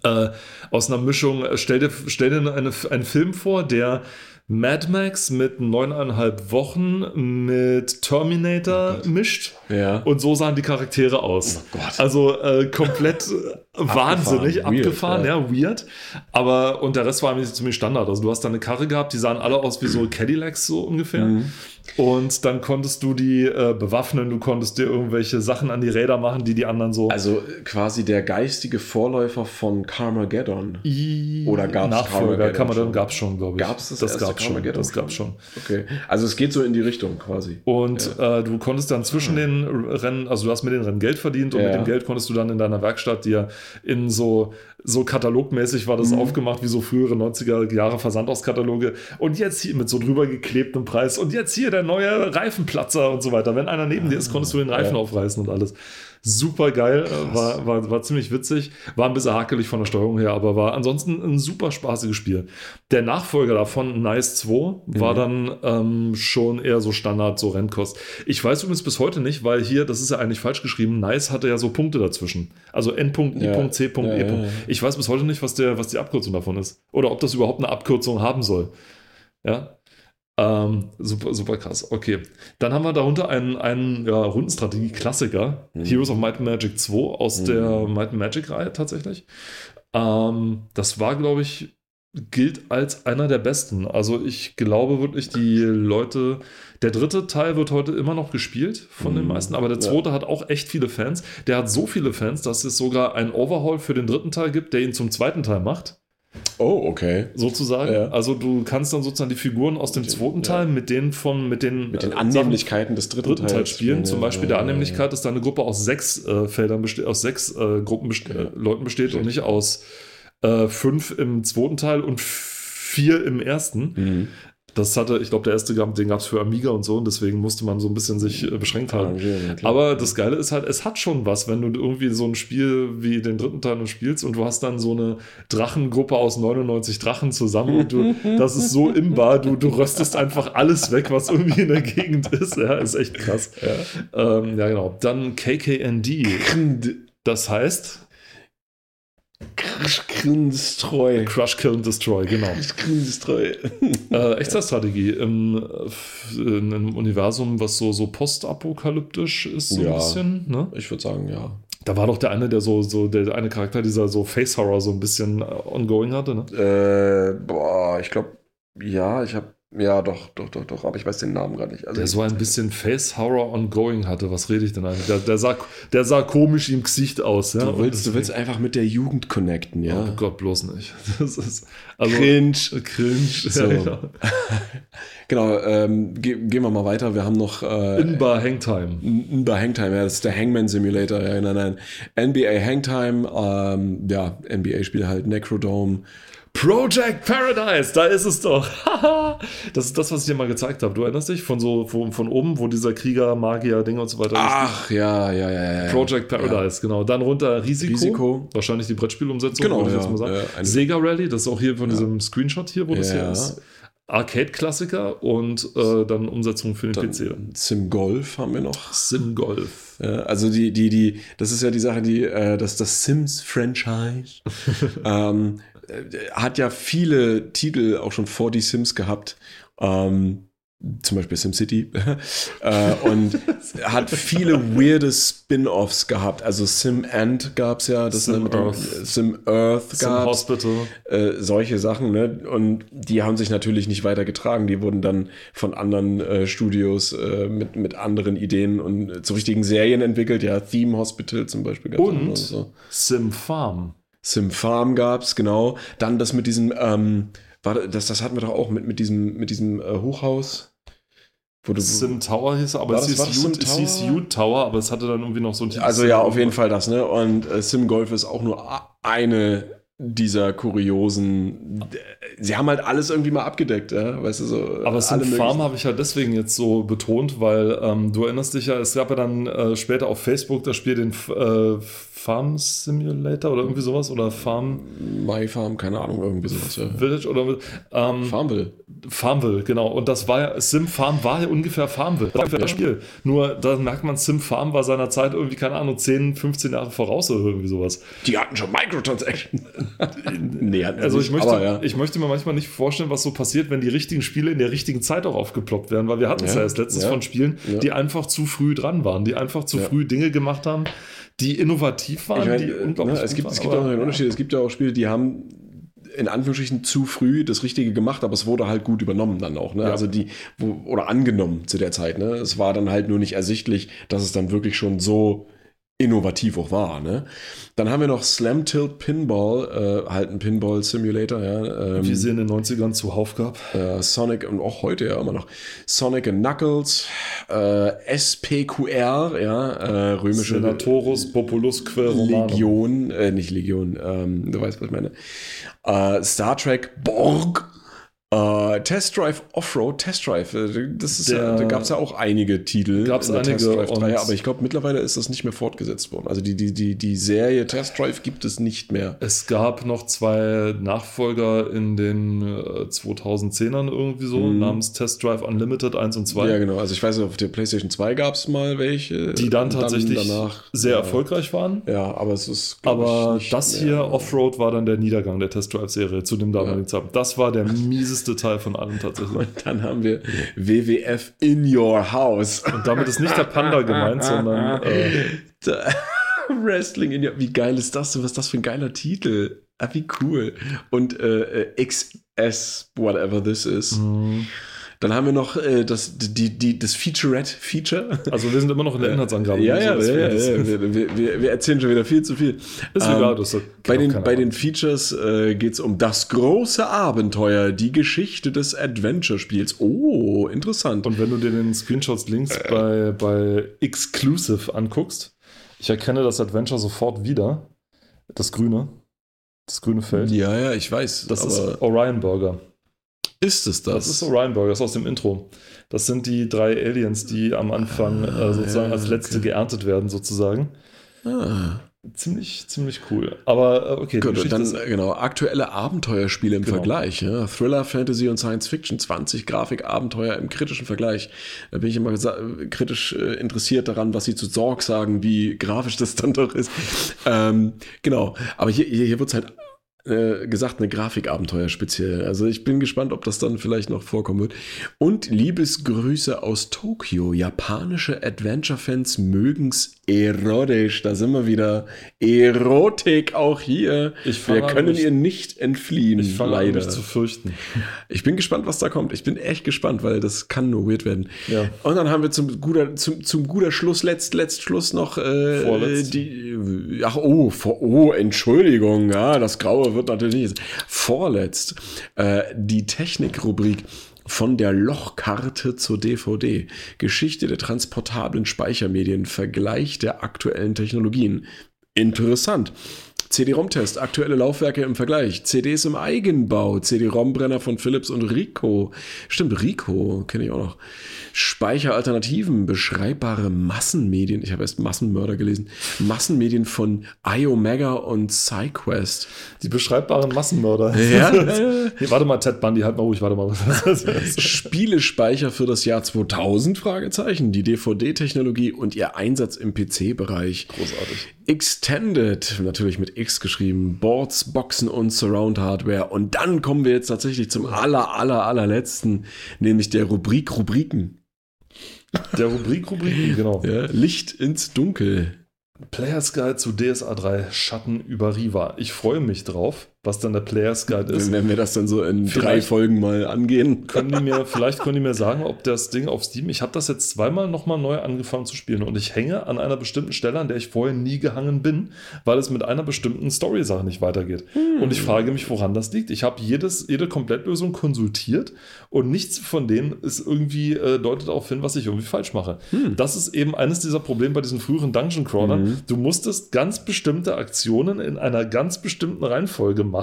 Speaker 2: äh, aus einer Mischung. äh, Stell dir, stell dir eine, einen Film vor, der Mad Max mit neuneinhalb Wochen mit Terminator mischt.
Speaker 1: Ja.
Speaker 2: Und so sahen die Charaktere aus.
Speaker 1: Oh Gott.
Speaker 2: Also äh, komplett äh, wahnsinnig
Speaker 1: Weird,
Speaker 2: abgefahren,
Speaker 1: ja.
Speaker 2: ja. weird. Aber und der Rest war eigentlich ziemlich Standard. Also du hast da eine Karre gehabt, die sahen alle aus wie so Cadillacs so ungefähr.
Speaker 1: Mhm.
Speaker 2: Und dann konntest du die äh, bewaffnen, du konntest dir irgendwelche Sachen an die Räder machen, die die anderen so.
Speaker 1: Also äh, quasi der geistige Vorläufer von Carmageddon.
Speaker 2: I-
Speaker 1: Oder gab's
Speaker 2: Nachfolger?
Speaker 1: Carmageddon
Speaker 2: gab es schon, glaube ich.
Speaker 1: Gab's das
Speaker 2: das
Speaker 1: erste
Speaker 2: gab's schon. Das gab's schon.
Speaker 1: Okay. Also es geht so in die Richtung quasi.
Speaker 2: Und äh, du konntest dann zwischen den Rennen, also du hast mit den Rennen Geld verdient und
Speaker 1: Ja.
Speaker 2: mit dem Geld konntest du dann in deiner Werkstatt dir in so, so katalogmäßig war das
Speaker 1: Mhm.
Speaker 2: aufgemacht, wie so frühere 90er Jahre Versandhauskataloge. Und jetzt hier mit so drüber geklebtem Preis und jetzt hier der neue Reifenplatzer und so weiter. Wenn einer neben dir ist, konntest du den Reifen
Speaker 1: Ja.
Speaker 2: aufreißen und alles. Super geil, äh, war, war, war ziemlich witzig, war ein bisschen hakelig von der Steuerung her, aber war ansonsten ein super spaßiges Spiel. Der Nachfolger davon, Nice 2, war
Speaker 1: Mhm.
Speaker 2: dann ähm, schon eher so Standard, so Rennkost. Ich weiß übrigens bis heute nicht, weil hier, das ist ja eigentlich falsch geschrieben, Nice hatte ja so Punkte dazwischen. Also N-Punkt,
Speaker 1: Ja.
Speaker 2: I-Punkt, C-Punkt,
Speaker 1: Ja,
Speaker 2: E-Punkt.
Speaker 1: ja, ja.
Speaker 2: Ich weiß bis heute nicht, was, der, was die Abkürzung davon ist. Oder ob das überhaupt eine Abkürzung haben soll. Ja. Ähm, super, super krass. Okay. Dann haben wir darunter einen, einen ja, Rundenstrategie-Klassiker,
Speaker 1: Mhm.
Speaker 2: Heroes of Might and Magic 2 aus
Speaker 1: Mhm.
Speaker 2: der Might and Magic-Reihe tatsächlich. Ähm, das war, glaube ich, gilt als einer der besten. Also ich glaube wirklich, die Leute, der dritte Teil wird heute immer noch gespielt von den
Speaker 1: Mhm.
Speaker 2: meisten, aber der
Speaker 1: Ja.
Speaker 2: zweite hat auch echt viele Fans. Der hat so viele Fans, dass es sogar einen Overhaul für den dritten Teil gibt, der ihn zum zweiten Teil macht.
Speaker 1: Oh, okay.
Speaker 2: sozusagen.
Speaker 1: Ja.
Speaker 2: Also du kannst dann sozusagen die Figuren aus dem
Speaker 1: den-
Speaker 2: zweiten
Speaker 1: ja.
Speaker 2: Teil mit denen von mit den,
Speaker 1: Mit den
Speaker 2: äh,
Speaker 1: Annehmlichkeiten des dritten,
Speaker 2: dritten Teil
Speaker 1: Teils
Speaker 2: spielen. Zum
Speaker 1: Ja,
Speaker 2: Beispiel
Speaker 1: ja,
Speaker 2: der
Speaker 1: ja,
Speaker 2: Annehmlichkeit, dass da eine Gruppe aus sechs äh, Feldern besteht, aus sechs äh, Gruppen best
Speaker 1: Ja.
Speaker 2: äh, Leuten besteht und nicht aus äh, fünf im zweiten Teil und vier im ersten.
Speaker 1: Ja. Mhm.
Speaker 2: Das hatte, ich glaube, der erste gab, den gab es für Amiga und so und deswegen musste man so ein bisschen sich äh, beschränkt halten.
Speaker 1: Klar.
Speaker 2: Aber das Geile ist halt, es hat schon was, wenn du irgendwie so ein Spiel wie den dritten Teil noch spielst und du hast dann so eine Drachengruppe aus 99 Drachen zusammen und du, das ist so imbar, du, du röstest einfach alles weg, was irgendwie in der Gegend ist. Ja, ist echt krass. Ja, ähm, ja genau. Dann KKND. Das heißt
Speaker 1: Destroy.
Speaker 2: Crush, Kill and Destroy, genau.
Speaker 1: Destroy.
Speaker 2: Äh, Echtzeitstrategie im, äh, in einem Universum, was so, so postapokalyptisch ist, so ein
Speaker 1: Ja.
Speaker 2: bisschen. Ne?
Speaker 1: Ich würde sagen, ja.
Speaker 2: Da war doch der eine, der so, so der eine Charakter, dieser so Face Horror so ein bisschen äh, ongoing hatte, ne?
Speaker 1: Äh, boah, ich glaube, ja, ich habe, ja, doch, doch, doch, doch, aber ich weiß den Namen gerade nicht. Also,
Speaker 2: Der so ein bisschen Face Horror ongoing hatte. Was rede ich denn eigentlich? Der, der, sah, der sah komisch im Gesicht aus, ja.
Speaker 1: du, willst, du willst einfach mit der Jugend connecten, ja.
Speaker 2: Oh Gott, bloß nicht. Das ist, also,
Speaker 1: Cringe.
Speaker 2: Cringe.
Speaker 1: So.
Speaker 2: Ja, genau.
Speaker 1: Genau, ähm, ge gehen wir mal weiter. Wir haben noch äh,
Speaker 2: Inbar Hangtime.
Speaker 1: Bei Hangtime, ja, das ist der Hangman Simulator, ja, nein, nein. NBA Hangtime, ähm, ja, NBA-Spiel halt, Necrodome.
Speaker 2: Project Paradise, da ist es doch. Das ist das, was ich dir mal gezeigt habe. Du erinnerst dich von so von, von oben, wo dieser Krieger, Magier, Ding und so weiter.
Speaker 1: Ach, ja, ja, ja, ja. ja.
Speaker 2: Project Paradise, genau. Dann runter Risiko.
Speaker 1: Risiko.
Speaker 2: Wahrscheinlich die Brettspielumsetzung,
Speaker 1: Genau,
Speaker 2: würde ich
Speaker 1: ja.
Speaker 2: jetzt mal sagen.
Speaker 1: Ja,
Speaker 2: Sega Rally, das ist auch hier von diesem Screenshot hier, wo das
Speaker 1: Ja.
Speaker 2: hier ist. Arcade-Klassiker und äh, dann Umsetzung für den
Speaker 1: Dann
Speaker 2: PC.
Speaker 1: Sim Golf haben wir noch.
Speaker 2: Sim Golf.
Speaker 1: Ja, also die, die, die, das ist ja die Sache, die, äh, das, das Sims-Franchise ähm, äh, hat ja viele Titel auch schon vor die Sims gehabt. Ähm, zum Beispiel SimCity. äh, und hat viele weirde Spin-offs gehabt. Also Sim End gab es ja, das
Speaker 2: Sim
Speaker 1: ne, dem-
Speaker 2: Earth.
Speaker 1: Sim Earth
Speaker 2: Sim
Speaker 1: gab
Speaker 2: Hospital.
Speaker 1: äh, solche Sachen, ne? Und die haben sich natürlich nicht weiter getragen. Die wurden dann von anderen äh, Studios äh, mit, mit anderen Ideen und äh, zu richtigen Serien entwickelt. Ja, Theme Hospital zum Beispiel. gab's
Speaker 2: Und
Speaker 1: so.
Speaker 2: Sim Farm.
Speaker 1: Sim Farm gab's, genau. Dann das mit diesem, ähm, war, das, das hatten wir doch auch mit, mit diesem, mit diesem äh, Hochhaus. Wo du,
Speaker 2: Sim Tower hieß er, aber es
Speaker 1: das-
Speaker 2: hieß,
Speaker 1: Sim
Speaker 2: Youth, es hieß
Speaker 1: Tower?
Speaker 2: Youth Tower, aber es hatte dann irgendwie noch so ein
Speaker 1: also ja, auf jeden Fall das, ne? Und äh, Sim Golf ist auch nur eine dieser kuriosen. Sie haben halt alles irgendwie mal abgedeckt, ja? Weißt du, so.
Speaker 2: Aber Sim Farm habe ich ja deswegen jetzt so betont, weil ähm, du erinnerst dich ja, es gab ja dann äh, später auf Facebook das Spiel den äh, Farm Simulator oder irgendwie sowas oder Farm
Speaker 1: My Farm, keine Ahnung, irgendwie sowas. Ja.
Speaker 2: Village oder ähm,
Speaker 1: Farmville.
Speaker 2: Farmville, genau. Und das war ja, Sim Farm war ja ungefähr Farmville. Das war ungefähr das Spiel. Nur da merkt man, Sim Farm war seiner Zeit irgendwie, keine Ahnung, 10, 15 Jahre voraus oder irgendwie sowas.
Speaker 1: Die hatten schon Microtransactions. nee, hatten
Speaker 2: Also ich
Speaker 1: nicht,
Speaker 2: möchte,
Speaker 1: ja.
Speaker 2: ich möchte mir manchmal nicht vorstellen, was so passiert, wenn die richtigen Spiele in der richtigen Zeit auch aufgeploppt werden, weil wir hatten es ja,
Speaker 1: Ja,
Speaker 2: erst letztens
Speaker 1: ja,
Speaker 2: von Spielen,
Speaker 1: ja.
Speaker 2: die einfach zu früh dran waren, die einfach zu
Speaker 1: Ja.
Speaker 2: früh Dinge gemacht haben, die innovativ waren,
Speaker 1: Ich meine,
Speaker 2: die
Speaker 1: äh,
Speaker 2: unglaublich
Speaker 1: ne, es gibt,
Speaker 2: waren,
Speaker 1: es gibt
Speaker 2: aber-
Speaker 1: auch noch einen Unterschied. Es gibt ja auch Spiele, die haben in Anführungsstrichen zu früh das Richtige gemacht, aber es wurde halt gut übernommen dann auch. Ne?
Speaker 2: Ja.
Speaker 1: Also die, wo, oder angenommen zu der Zeit. Ne? Es war dann halt nur nicht ersichtlich, dass es dann wirklich schon so innovativ auch war. Ne? Dann haben wir noch Slam Tilt Pinball, äh, halt ein Pinball Simulator. Ja? Ähm,
Speaker 2: Wie sie in den 90ern zuhauf gab.
Speaker 1: äh, Sonic und auch heute ja immer noch Sonic and Knuckles, äh, SPQR, ja, äh, römische
Speaker 2: Senatorus Populus Romanum.
Speaker 1: Legion, äh, nicht Legion, ähm, du weißt, was ich meine. Äh, Star Trek Borg, äh, Test Drive Offroad, Test Drive, äh, das ist ja,
Speaker 2: Der-
Speaker 1: da gab es ja auch einige Titel in der
Speaker 2: einige
Speaker 1: Test Drive
Speaker 2: und-
Speaker 1: 3, aber ich glaube mittlerweile ist das nicht mehr fortgesetzt worden. Also die, die, die, die Serie Test Drive gibt es nicht mehr.
Speaker 2: Es gab noch zwei Nachfolger in den äh, 2010ern irgendwie so,
Speaker 1: Mhm.
Speaker 2: namens Test Drive Unlimited 1 und 2.
Speaker 1: Ja, genau. Also ich weiß, auf der PlayStation 2 gab es mal welche.
Speaker 2: die dann tatsächlich
Speaker 1: danach,
Speaker 2: sehr
Speaker 1: ja,
Speaker 2: erfolgreich waren.
Speaker 1: Ja, aber es ist.
Speaker 2: Aber
Speaker 1: ich, nicht
Speaker 2: das hier, Offroad, war dann der Niedergang der Test Drive-Serie zu dem damaligen Zeitpunkt. Das war der mieseste Teil von allem tatsächlich.
Speaker 1: Und dann haben wir WWF in Your House.
Speaker 2: Und damit ist nicht der Panda gemeint, sondern äh,
Speaker 1: Wrestling in Your Wie geil ist das denn? Was ist das für ein geiler Titel? Ah, wie cool. Und äh, äh, XS, whatever this is.
Speaker 2: mh,
Speaker 1: Dann haben wir noch äh, das, die, die, das Featurette-Feature.
Speaker 2: Also wir sind immer noch in der Inhaltsangabe.
Speaker 1: Ja, ja,
Speaker 2: So,
Speaker 1: ja,
Speaker 2: das-
Speaker 1: ja, ja. Wir, wir, wir, erzählen schon wieder viel zu viel.
Speaker 2: Ist
Speaker 1: Ähm,
Speaker 2: egal, das
Speaker 1: bei, den, bei den. Features äh, geht es um das große Abenteuer, die Geschichte des Adventure-Spiels. Oh, interessant.
Speaker 2: Und wenn du dir den Screenshots links
Speaker 1: Äh.
Speaker 2: bei, bei Exclusive anguckst, ich erkenne das Adventure sofort wieder. Das grüne. Das grüne Feld.
Speaker 1: ja, ja, ich weiß.
Speaker 2: Das ist Orion Burger.
Speaker 1: Ist es das?
Speaker 2: Das ist Orion Burger, das ist aus dem Intro. Das sind die drei Aliens, die am Anfang äh, sozusagen
Speaker 1: ja,
Speaker 2: als letzte
Speaker 1: okay.
Speaker 2: geerntet werden, sozusagen.
Speaker 1: Ah.
Speaker 2: Ziemlich, ziemlich cool. Aber äh, okay,
Speaker 1: Gut, dann,
Speaker 2: ist-
Speaker 1: äh, genau, aktuelle Abenteuerspiele im
Speaker 2: Genau.
Speaker 1: Vergleich. Ja? Thriller, Fantasy und Science Fiction, 20 Grafik, Abenteuer im kritischen Vergleich. Da bin ich immer kritisch äh, interessiert daran, was sie zu Sorg sagen, wie grafisch das dann doch ist. ähm, genau, aber hier, hier, hier wird es halt äh, gesagt, eine Grafikabenteuer speziell. Also ich bin gespannt, ob das dann vielleicht noch vorkommen wird. Und Liebesgrüße aus Tokio. Japanische Adventure-Fans mögen's erotisch. Da sind wir wieder. Erotik auch hier. Wir können
Speaker 2: mich-
Speaker 1: ihr nicht entfliehen.
Speaker 2: ich
Speaker 1: leider.
Speaker 2: mich zu fürchten.
Speaker 1: Ich bin gespannt, was da kommt. Ich bin echt gespannt, weil das kann nur weird werden.
Speaker 2: Ja.
Speaker 1: Und dann haben wir zum guter, zum, zum guter Schluss, letzt, letzt Schluss noch äh, die. Ach, oh, vor, oh, Entschuldigung, ja, das Graue wird natürlich nicht. Vorletzt äh, die Technikrubrik. Von der Lochkarte zur DVD. Geschichte der transportablen Speichermedien. Vergleich der aktuellen Technologien. Interessant. CD-ROM-Test, aktuelle Laufwerke im Vergleich, CDs im Eigenbau, CD-ROM-Brenner von Philips und Rico. Stimmt, Rico kenne ich auch noch. Speicheralternativen, beschreibbare Massenmedien, ich habe erst Massenmörder gelesen, Massenmedien von iOmega und SciQuest.
Speaker 2: Die beschreibbaren Massenmörder.
Speaker 1: Ja,
Speaker 2: Nee, warte mal, Ted Bundy, halt mal ruhig, warte mal.
Speaker 1: Spielespeicher für das Jahr 2000? Fragezeichen. Die DVD-Technologie und ihr Einsatz im PC-Bereich.
Speaker 2: Großartig.
Speaker 1: Extended, natürlich mit X geschrieben, Boards, Boxen und Surround Hardware. Und dann kommen wir jetzt tatsächlich zum aller, aller, allerletzten, nämlich der Rubrik Rubriken.
Speaker 2: Der Rubrik Rubriken, genau.
Speaker 1: Ja, Licht ins Dunkel.
Speaker 2: Players Guide zu DSA 3 Schatten über Riva. Ich freue mich drauf, was dann der Players Guide ist.
Speaker 1: Wenn wir das dann so in drei
Speaker 2: Vielleicht-
Speaker 1: Folgen mal angehen.
Speaker 2: Können die mir, vielleicht können die mir sagen, ob das Ding auf Steam, ich habe das jetzt zweimal nochmal neu angefangen zu spielen und ich hänge an einer bestimmten Stelle, an der ich vorher nie gehangen bin, weil es mit einer bestimmten Story-Sache nicht weitergeht. Und ich frage mich, woran das liegt. Ich habe jedes, jede Komplettlösung konsultiert und nichts von denen ist irgendwie, äh, deutet darauf hin, was ich irgendwie falsch mache. Das ist eben eines dieser Probleme bei diesen früheren Dungeon-Crawlern. Du musstest ganz bestimmte Aktionen in einer ganz bestimmten Reihenfolge machen,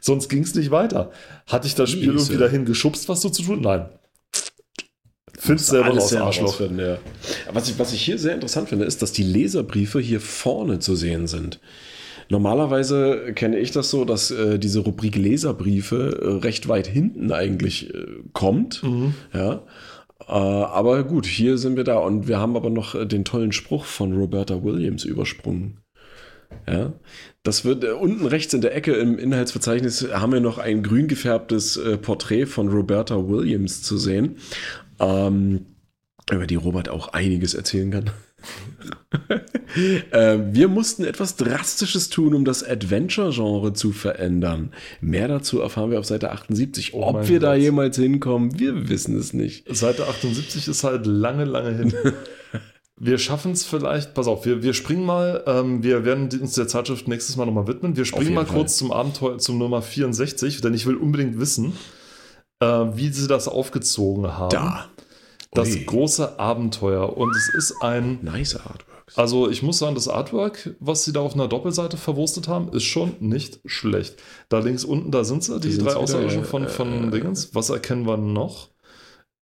Speaker 2: sonst ging es nicht weiter. Hatte ich das Spiel
Speaker 1: Miese.
Speaker 2: irgendwie dahin geschubst, was so zu tun? Nein. Find's selber
Speaker 1: Alles selber
Speaker 2: Arschloch.
Speaker 1: ja. Was ich, was ich hier sehr interessant finde, ist, dass die Leserbriefe hier vorne zu sehen sind. Normalerweise kenne ich das so, dass äh, diese Rubrik Leserbriefe äh, recht weit hinten eigentlich äh, kommt.
Speaker 2: Mhm.
Speaker 1: Ja. Äh, aber gut, hier sind wir da und wir haben aber noch äh, den tollen Spruch von Roberta Williams übersprungen. Ja, das wird äh, unten rechts in der Ecke im Inhaltsverzeichnis haben wir noch ein grün gefärbtes äh, Porträt von Roberta Williams zu sehen, ähm, über die Robert auch einiges erzählen kann. äh, wir mussten etwas Drastisches tun, um das Adventure-Genre zu verändern. Mehr dazu erfahren wir auf Seite 78.
Speaker 2: Oh
Speaker 1: Ob wir da
Speaker 2: Gott.
Speaker 1: jemals hinkommen, wir wissen es nicht.
Speaker 2: Seite 78 ist halt lange, lange hin. Wir schaffen es vielleicht, pass auf, wir, wir springen mal, ähm, wir werden uns der Zeitschrift nächstes Mal nochmal widmen. Wir springen mal
Speaker 1: Fall.
Speaker 2: kurz zum Abenteuer, zum Nummer 64, denn ich will unbedingt wissen, äh, wie sie das aufgezogen haben.
Speaker 1: Da.
Speaker 2: Das
Speaker 1: Ui.
Speaker 2: große Abenteuer. Und es ist ein,
Speaker 1: Nice Artworks.
Speaker 2: also ich muss sagen, das Artwork, was sie da auf einer Doppelseite verwurstet haben, ist schon nicht schlecht. Da links unten, da sind sie, die,
Speaker 1: sind's
Speaker 2: drei Außerirdischen von, von
Speaker 1: Äh,
Speaker 2: Dingens. Was erkennen wir noch?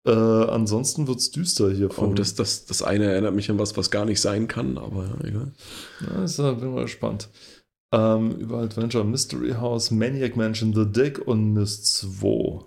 Speaker 2: Äh, ansonsten wird es düster hier von.
Speaker 1: Oh, das, das, das eine erinnert mich an was, was gar nicht sein kann, aber egal.
Speaker 2: Ja, ist, bin mal gespannt. Ähm, über Adventure Mystery House, Maniac Mansion, The Dig und Myst 2.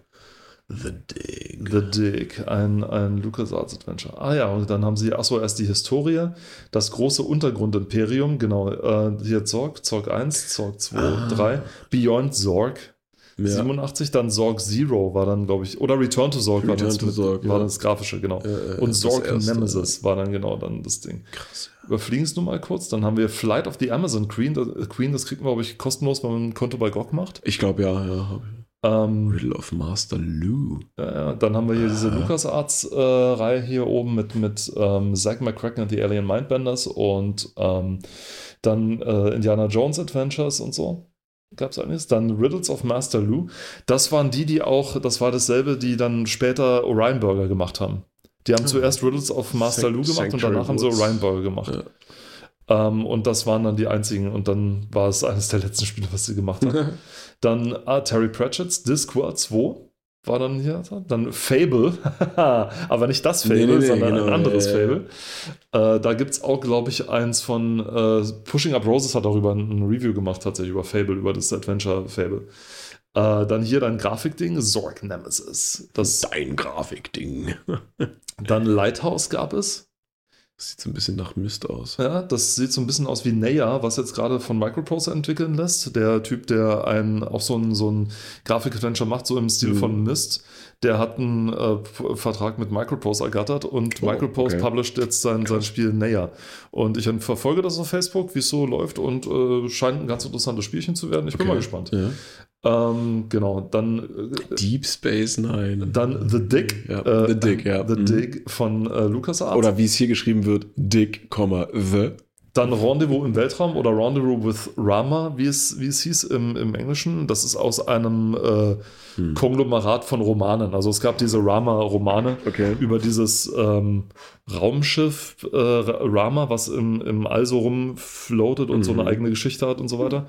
Speaker 1: The Dig.
Speaker 2: The Dig, ein, ein LucasArts Adventure. Ah ja, und dann haben sie, achso, erst die Historie, das große Untergrundimperium, genau, äh, hier Zorg, Zorg 1, Zorg 2,
Speaker 1: Ah.
Speaker 2: 3, Beyond Zorg,
Speaker 1: Ja.
Speaker 2: 87, dann Zorg Zero war dann, glaube ich, oder Return to Zorg war,
Speaker 1: Return
Speaker 2: das,
Speaker 1: to
Speaker 2: mit,
Speaker 1: Zorg,
Speaker 2: war
Speaker 1: ja.
Speaker 2: das grafische, genau.
Speaker 1: Äh, äh,
Speaker 2: und Zorg. Nemesis war dann genau dann das Ding.
Speaker 1: Krass.
Speaker 2: Überfliegen es nur mal kurz. Dann haben wir Flight of the Amazon Queen. Das, Queen, das kriegt man, glaube ich, kostenlos, wenn man ein Konto bei GOG macht.
Speaker 1: Ich glaube, ja, ja.
Speaker 2: Ähm,
Speaker 1: Riddle of Master Lou.
Speaker 2: ja, ja, dann haben wir hier diese LucasArts-Reihe hier oben mit, mit ähm, Zack McCracken und die Alien Mindbenders und ähm, dann äh, Indiana Jones Adventures und so. Gab es einiges. Dann Riddles of Master Lou. Das waren die, die auch, das war dasselbe, die dann später Orion Burger gemacht haben. Die haben zuerst Riddles of Master Lou gemacht und
Speaker 1: Sanctuary
Speaker 2: danach haben sie. Orion Burger gemacht. Ähm, und das waren dann die einzigen. Und dann war es eines der letzten Spiele, was sie gemacht haben. Dann ah, Terry Pratchett's Discworld 2 war dann hier. Dann Fable, aber nicht das Fable,
Speaker 1: Nee, nee, nee,
Speaker 2: sondern
Speaker 1: genau,
Speaker 2: ein anderes
Speaker 1: ja.
Speaker 2: Fable. Äh, da gibt es auch, glaube ich, eins von äh, Pushing Up Roses hat darüber ein, Review gemacht, tatsächlich über Fable, über das Adventure Fable. Äh, dann hier dein Grafikding, Zork Nemesis. Das,
Speaker 1: Dein Grafikding.
Speaker 2: dann Lighthouse gab es.
Speaker 1: Das sieht so ein bisschen nach Mist aus.
Speaker 2: Ja, das sieht so ein bisschen aus wie Neya, was jetzt gerade von Microprose entwickeln lässt. Der Typ, der einen, auch so ein, so ein Grafik-Adventure macht, so im Stil
Speaker 1: Mhm.
Speaker 2: von Mist, der hat einen äh, Vertrag mit Microprose ergattert und
Speaker 1: Oh,
Speaker 2: Microprose
Speaker 1: okay.
Speaker 2: published jetzt sein, sein Spiel Neya. Und ich verfolge das auf Facebook, wie es so läuft und äh, scheint ein ganz interessantes Spielchen zu werden. Ich bin
Speaker 1: Okay.
Speaker 2: mal gespannt.
Speaker 1: Ja.
Speaker 2: Ähm, genau, dann äh,
Speaker 1: Deep Space Nine.
Speaker 2: dann The Dick.
Speaker 1: Ja,
Speaker 2: äh,
Speaker 1: The Dick, ja.
Speaker 2: The
Speaker 1: Mhm.
Speaker 2: Dick von äh, LucasArts.
Speaker 1: Oder wie es hier geschrieben wird, Dick, The.
Speaker 2: Dann Rendezvous im Weltraum oder Rendezvous with Rama, wie es, wie es hieß im, im Englischen. Das ist aus einem äh,
Speaker 1: Hm.
Speaker 2: Konglomerat von Romanen. Also es gab diese Rama-Romane
Speaker 1: Okay.
Speaker 2: über dieses ähm, Raumschiff äh, Rama, was im, im All so rumfloatet und so
Speaker 1: Mhm.
Speaker 2: eine eigene Geschichte hat und so weiter.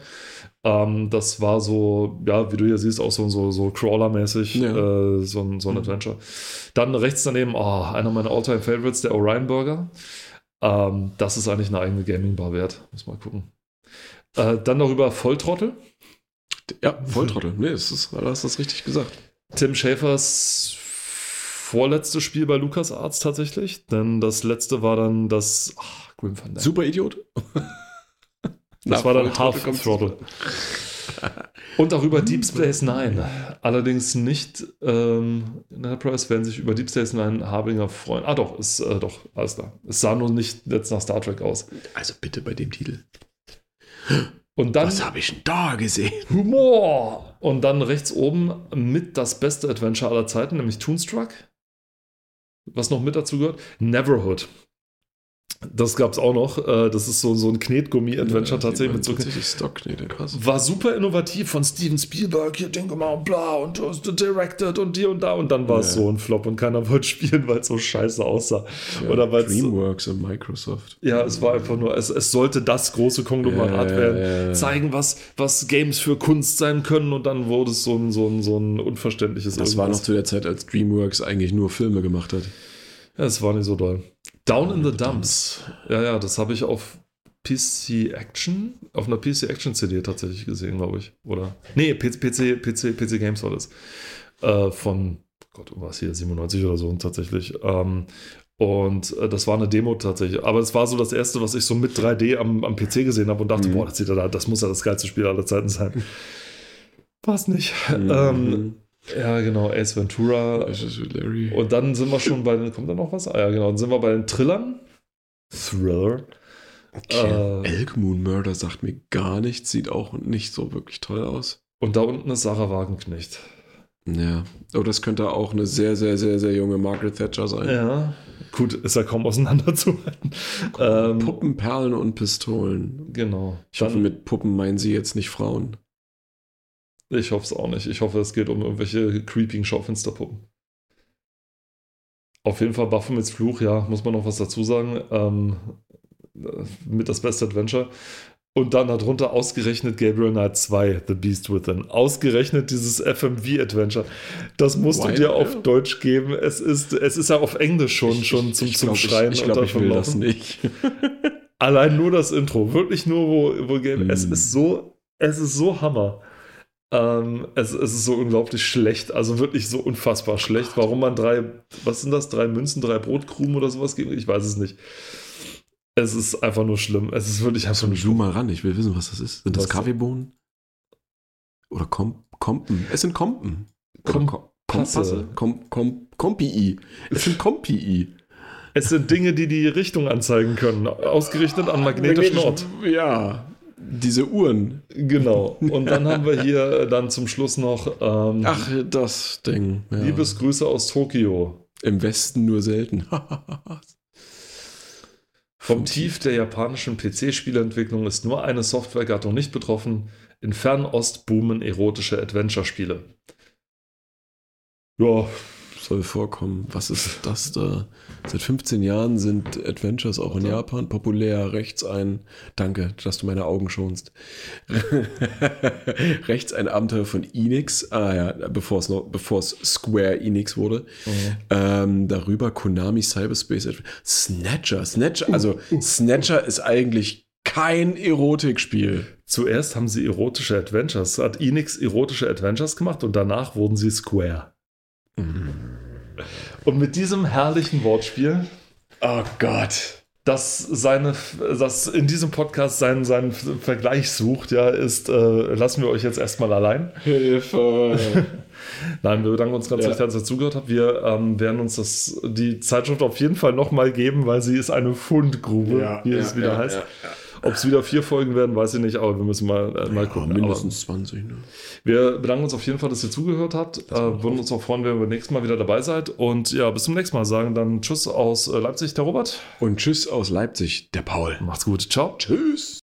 Speaker 2: Ähm, das war so, ja, wie du hier siehst, auch so, so, so Crawler-mäßig,
Speaker 1: Ja.
Speaker 2: äh, so, ein, so ein
Speaker 1: Mhm.
Speaker 2: Adventure. Dann rechts daneben, oh, einer meiner All-Time-Favorites, der Orion Burger. Ähm, das ist eigentlich eine eigene Gaming-Bar wert. Muss mal gucken. Äh, dann darüber Volltrottel.
Speaker 1: Ja, Volltrottel. Nee, das ist, du hast das richtig gesagt.
Speaker 2: Tim Schäfers vorletztes Spiel bei LucasArts tatsächlich. Denn das letzte war dann das ach, Grim.
Speaker 1: Super Idiot.
Speaker 2: Das
Speaker 1: Na,
Speaker 2: war dann Half Throttle. Und darüber Deep Space Nine. Allerdings nicht ähm, in Enterprise werden sich über Deep Space Nine Harbinger freuen. Ah doch, ist äh, doch, alles klar. Es sah nur nicht jetzt nach Star Trek aus.
Speaker 1: Also bitte bei dem Titel.
Speaker 2: Und dann
Speaker 1: Was habe ich denn da gesehen?
Speaker 2: Humor! Und dann rechts oben mit das beste Adventure aller Zeiten, nämlich Toonstruck. Was noch mit dazu gehört? Neverhood. Das gab es auch noch. Äh, Das ist so, so ein Knetgummi-Adventure tatsächlich mit so.
Speaker 1: Stockknete, krass.
Speaker 2: War super innovativ von Steven Spielberg, hier Ding gemacht und bla und uh, directed und hier und da und dann war es
Speaker 1: Ja.
Speaker 2: so ein Flop und keiner wollte spielen, weil es so scheiße aussah. Oder weil's-
Speaker 1: Dreamworks und Microsoft.
Speaker 2: Ja, es war einfach nur, es, es sollte das große Konglomerat
Speaker 1: Ja,
Speaker 2: werden,
Speaker 1: ja, ja.
Speaker 2: zeigen, was, was Games für Kunst sein können und dann wurde es so ein, so ein, so ein unverständliches
Speaker 1: Das war noch
Speaker 2: irgendwas.
Speaker 1: zu der Zeit, als Dreamworks eigentlich nur Filme gemacht hat.
Speaker 2: Ja, es war nicht so doll. Down in the Dumps. Ja, ja, das habe ich auf PC Action, auf einer PC Action CD tatsächlich gesehen, glaube ich. Oder? Nee, PC, PC, PC, Games war das. Äh, von, Gott, was hier, 97 oder so tatsächlich. Ähm, und äh, das war eine Demo tatsächlich. Aber es war so das erste, was ich so mit 3D am, am PC gesehen habe und dachte,
Speaker 1: Mhm.
Speaker 2: boah, das, sieht ja, da- das muss ja das geilste Spiel aller Zeiten sein. War es nicht.
Speaker 1: Mhm.
Speaker 2: Ähm, ja, genau, Ace Ventura. Und dann sind wir schon bei den, kommt da noch was? Ah ja, genau, dann sind wir bei den Thrillern. Thriller.
Speaker 1: okay.
Speaker 2: äh,
Speaker 1: Elk Moon Murder sagt mir gar nichts, sieht auch nicht so wirklich toll aus.
Speaker 2: Und da unten ist Sarah Wagenknecht.
Speaker 1: Ja. Oh, das könnte auch eine sehr, sehr, sehr, sehr junge Margaret Thatcher sein.
Speaker 2: Ja. Gut, ist ja kaum auseinanderzuhalten. Ähm,
Speaker 1: Puppen, Perlen und Pistolen.
Speaker 2: genau.
Speaker 1: Ich hoffe,
Speaker 2: Dann,
Speaker 1: mit Puppen meinen sie jetzt nicht Frauen.
Speaker 2: Ich hoffe es auch nicht. Ich hoffe, es geht um irgendwelche creeping Schaufensterpuppen. Auf jeden Fall Baphomets Fluch, ja, muss man noch was dazu sagen. Ähm, äh, mit das beste Adventure. Und dann darunter ausgerechnet Gabriel Knight 2, The Beast Within. Ausgerechnet dieses FMV-Adventure. Das musst du
Speaker 1: Why?
Speaker 2: dir auf. Deutsch geben. Es ist, es ist ja auf Englisch schon,
Speaker 1: Ich-
Speaker 2: schon zum,
Speaker 1: ich
Speaker 2: zum
Speaker 1: glaub,
Speaker 2: Schreien.
Speaker 1: Ich, ich glaube, ich will das nicht.
Speaker 2: Allein nur das Intro. Wirklich nur, wo, wo Gabriel. Es
Speaker 1: Hm.
Speaker 2: ist so, es ist so Hammer. Ähm, es, es ist so unglaublich schlecht, also wirklich so unfassbar schlecht. Warum man drei, was sind das, drei Münzen, drei Brotkrumen oder sowas gibt, ich weiß es nicht. Es ist einfach nur schlimm. Es ist wirklich einfach
Speaker 1: So,
Speaker 2: nur schlimm.
Speaker 1: mal ran, ich will wissen, was das ist. Sind das
Speaker 2: Was?
Speaker 1: Kaffeebohnen? Oder Kom Kompen? Es sind Kompen.
Speaker 2: Kom-
Speaker 1: Kom Kompasse.
Speaker 2: Passe.
Speaker 1: Kom Kom Kompii. Es sind Kompii.
Speaker 2: Es sind Dinge, die die Richtung anzeigen können, ausgerichtet an magnetischen Ort.
Speaker 1: Ja. Diese Uhren.
Speaker 2: Genau. Und dann haben wir hier dann zum Schluss noch ähm,
Speaker 1: Ach, das Ding. Ja.
Speaker 2: Liebesgrüße aus Tokio.
Speaker 1: Im Westen nur selten.
Speaker 2: Vom Tief der japanischen PC-Spieleentwicklung ist nur eine Softwaregattung nicht betroffen. In Fernost boomen erotische Adventure-Spiele.
Speaker 1: Ja. Soll vorkommen. Was ist das da? Seit 15 Jahren sind Adventures auch in Japan populär. Rechts ein, danke, dass du meine Augen schonst. Rechts ein Abenteuer von Enix, ah ja, bevor es noch, bevor es Square Enix wurde.
Speaker 2: Mhm.
Speaker 1: Ähm, darüber Konami Cyberspace Adventure. Snatcher, Snatcher, also Snatcher ist eigentlich kein Erotikspiel.
Speaker 2: Zuerst haben sie erotische Adventures, hat Enix erotische Adventures gemacht und danach wurden sie Square. Und mit diesem herrlichen Wortspiel,
Speaker 1: Oh Gott.
Speaker 2: das seine, das in diesem Podcast seinen, seinen Vergleich sucht, ja, ist, äh, lassen wir euch jetzt erstmal allein.
Speaker 1: Hilfe.
Speaker 2: Nein, wir bedanken uns ganz
Speaker 1: Ja.
Speaker 2: recht, dass ihr zugehört habt. Wir ähm, werden uns das, die Zeitschrift auf jeden Fall nochmal geben, weil sie ist eine Fundgrube, wie es wieder heißt. Ob es wieder vier Folgen werden, weiß ich nicht, aber wir müssen mal, äh, mal
Speaker 1: Ja,
Speaker 2: gucken.
Speaker 1: mindestens 20. Ne?
Speaker 2: Aber wir bedanken uns auf jeden Fall, dass ihr zugehört habt. Äh, würden uns auch freuen, wenn ihr beim nächsten Mal wieder dabei seid. Und ja, bis zum nächsten Mal. Sagen dann Tschüss aus äh, Leipzig, der Robert.
Speaker 1: Und tschüss aus Leipzig, der Paul.
Speaker 2: Macht's gut. Ciao.
Speaker 1: Tschüss.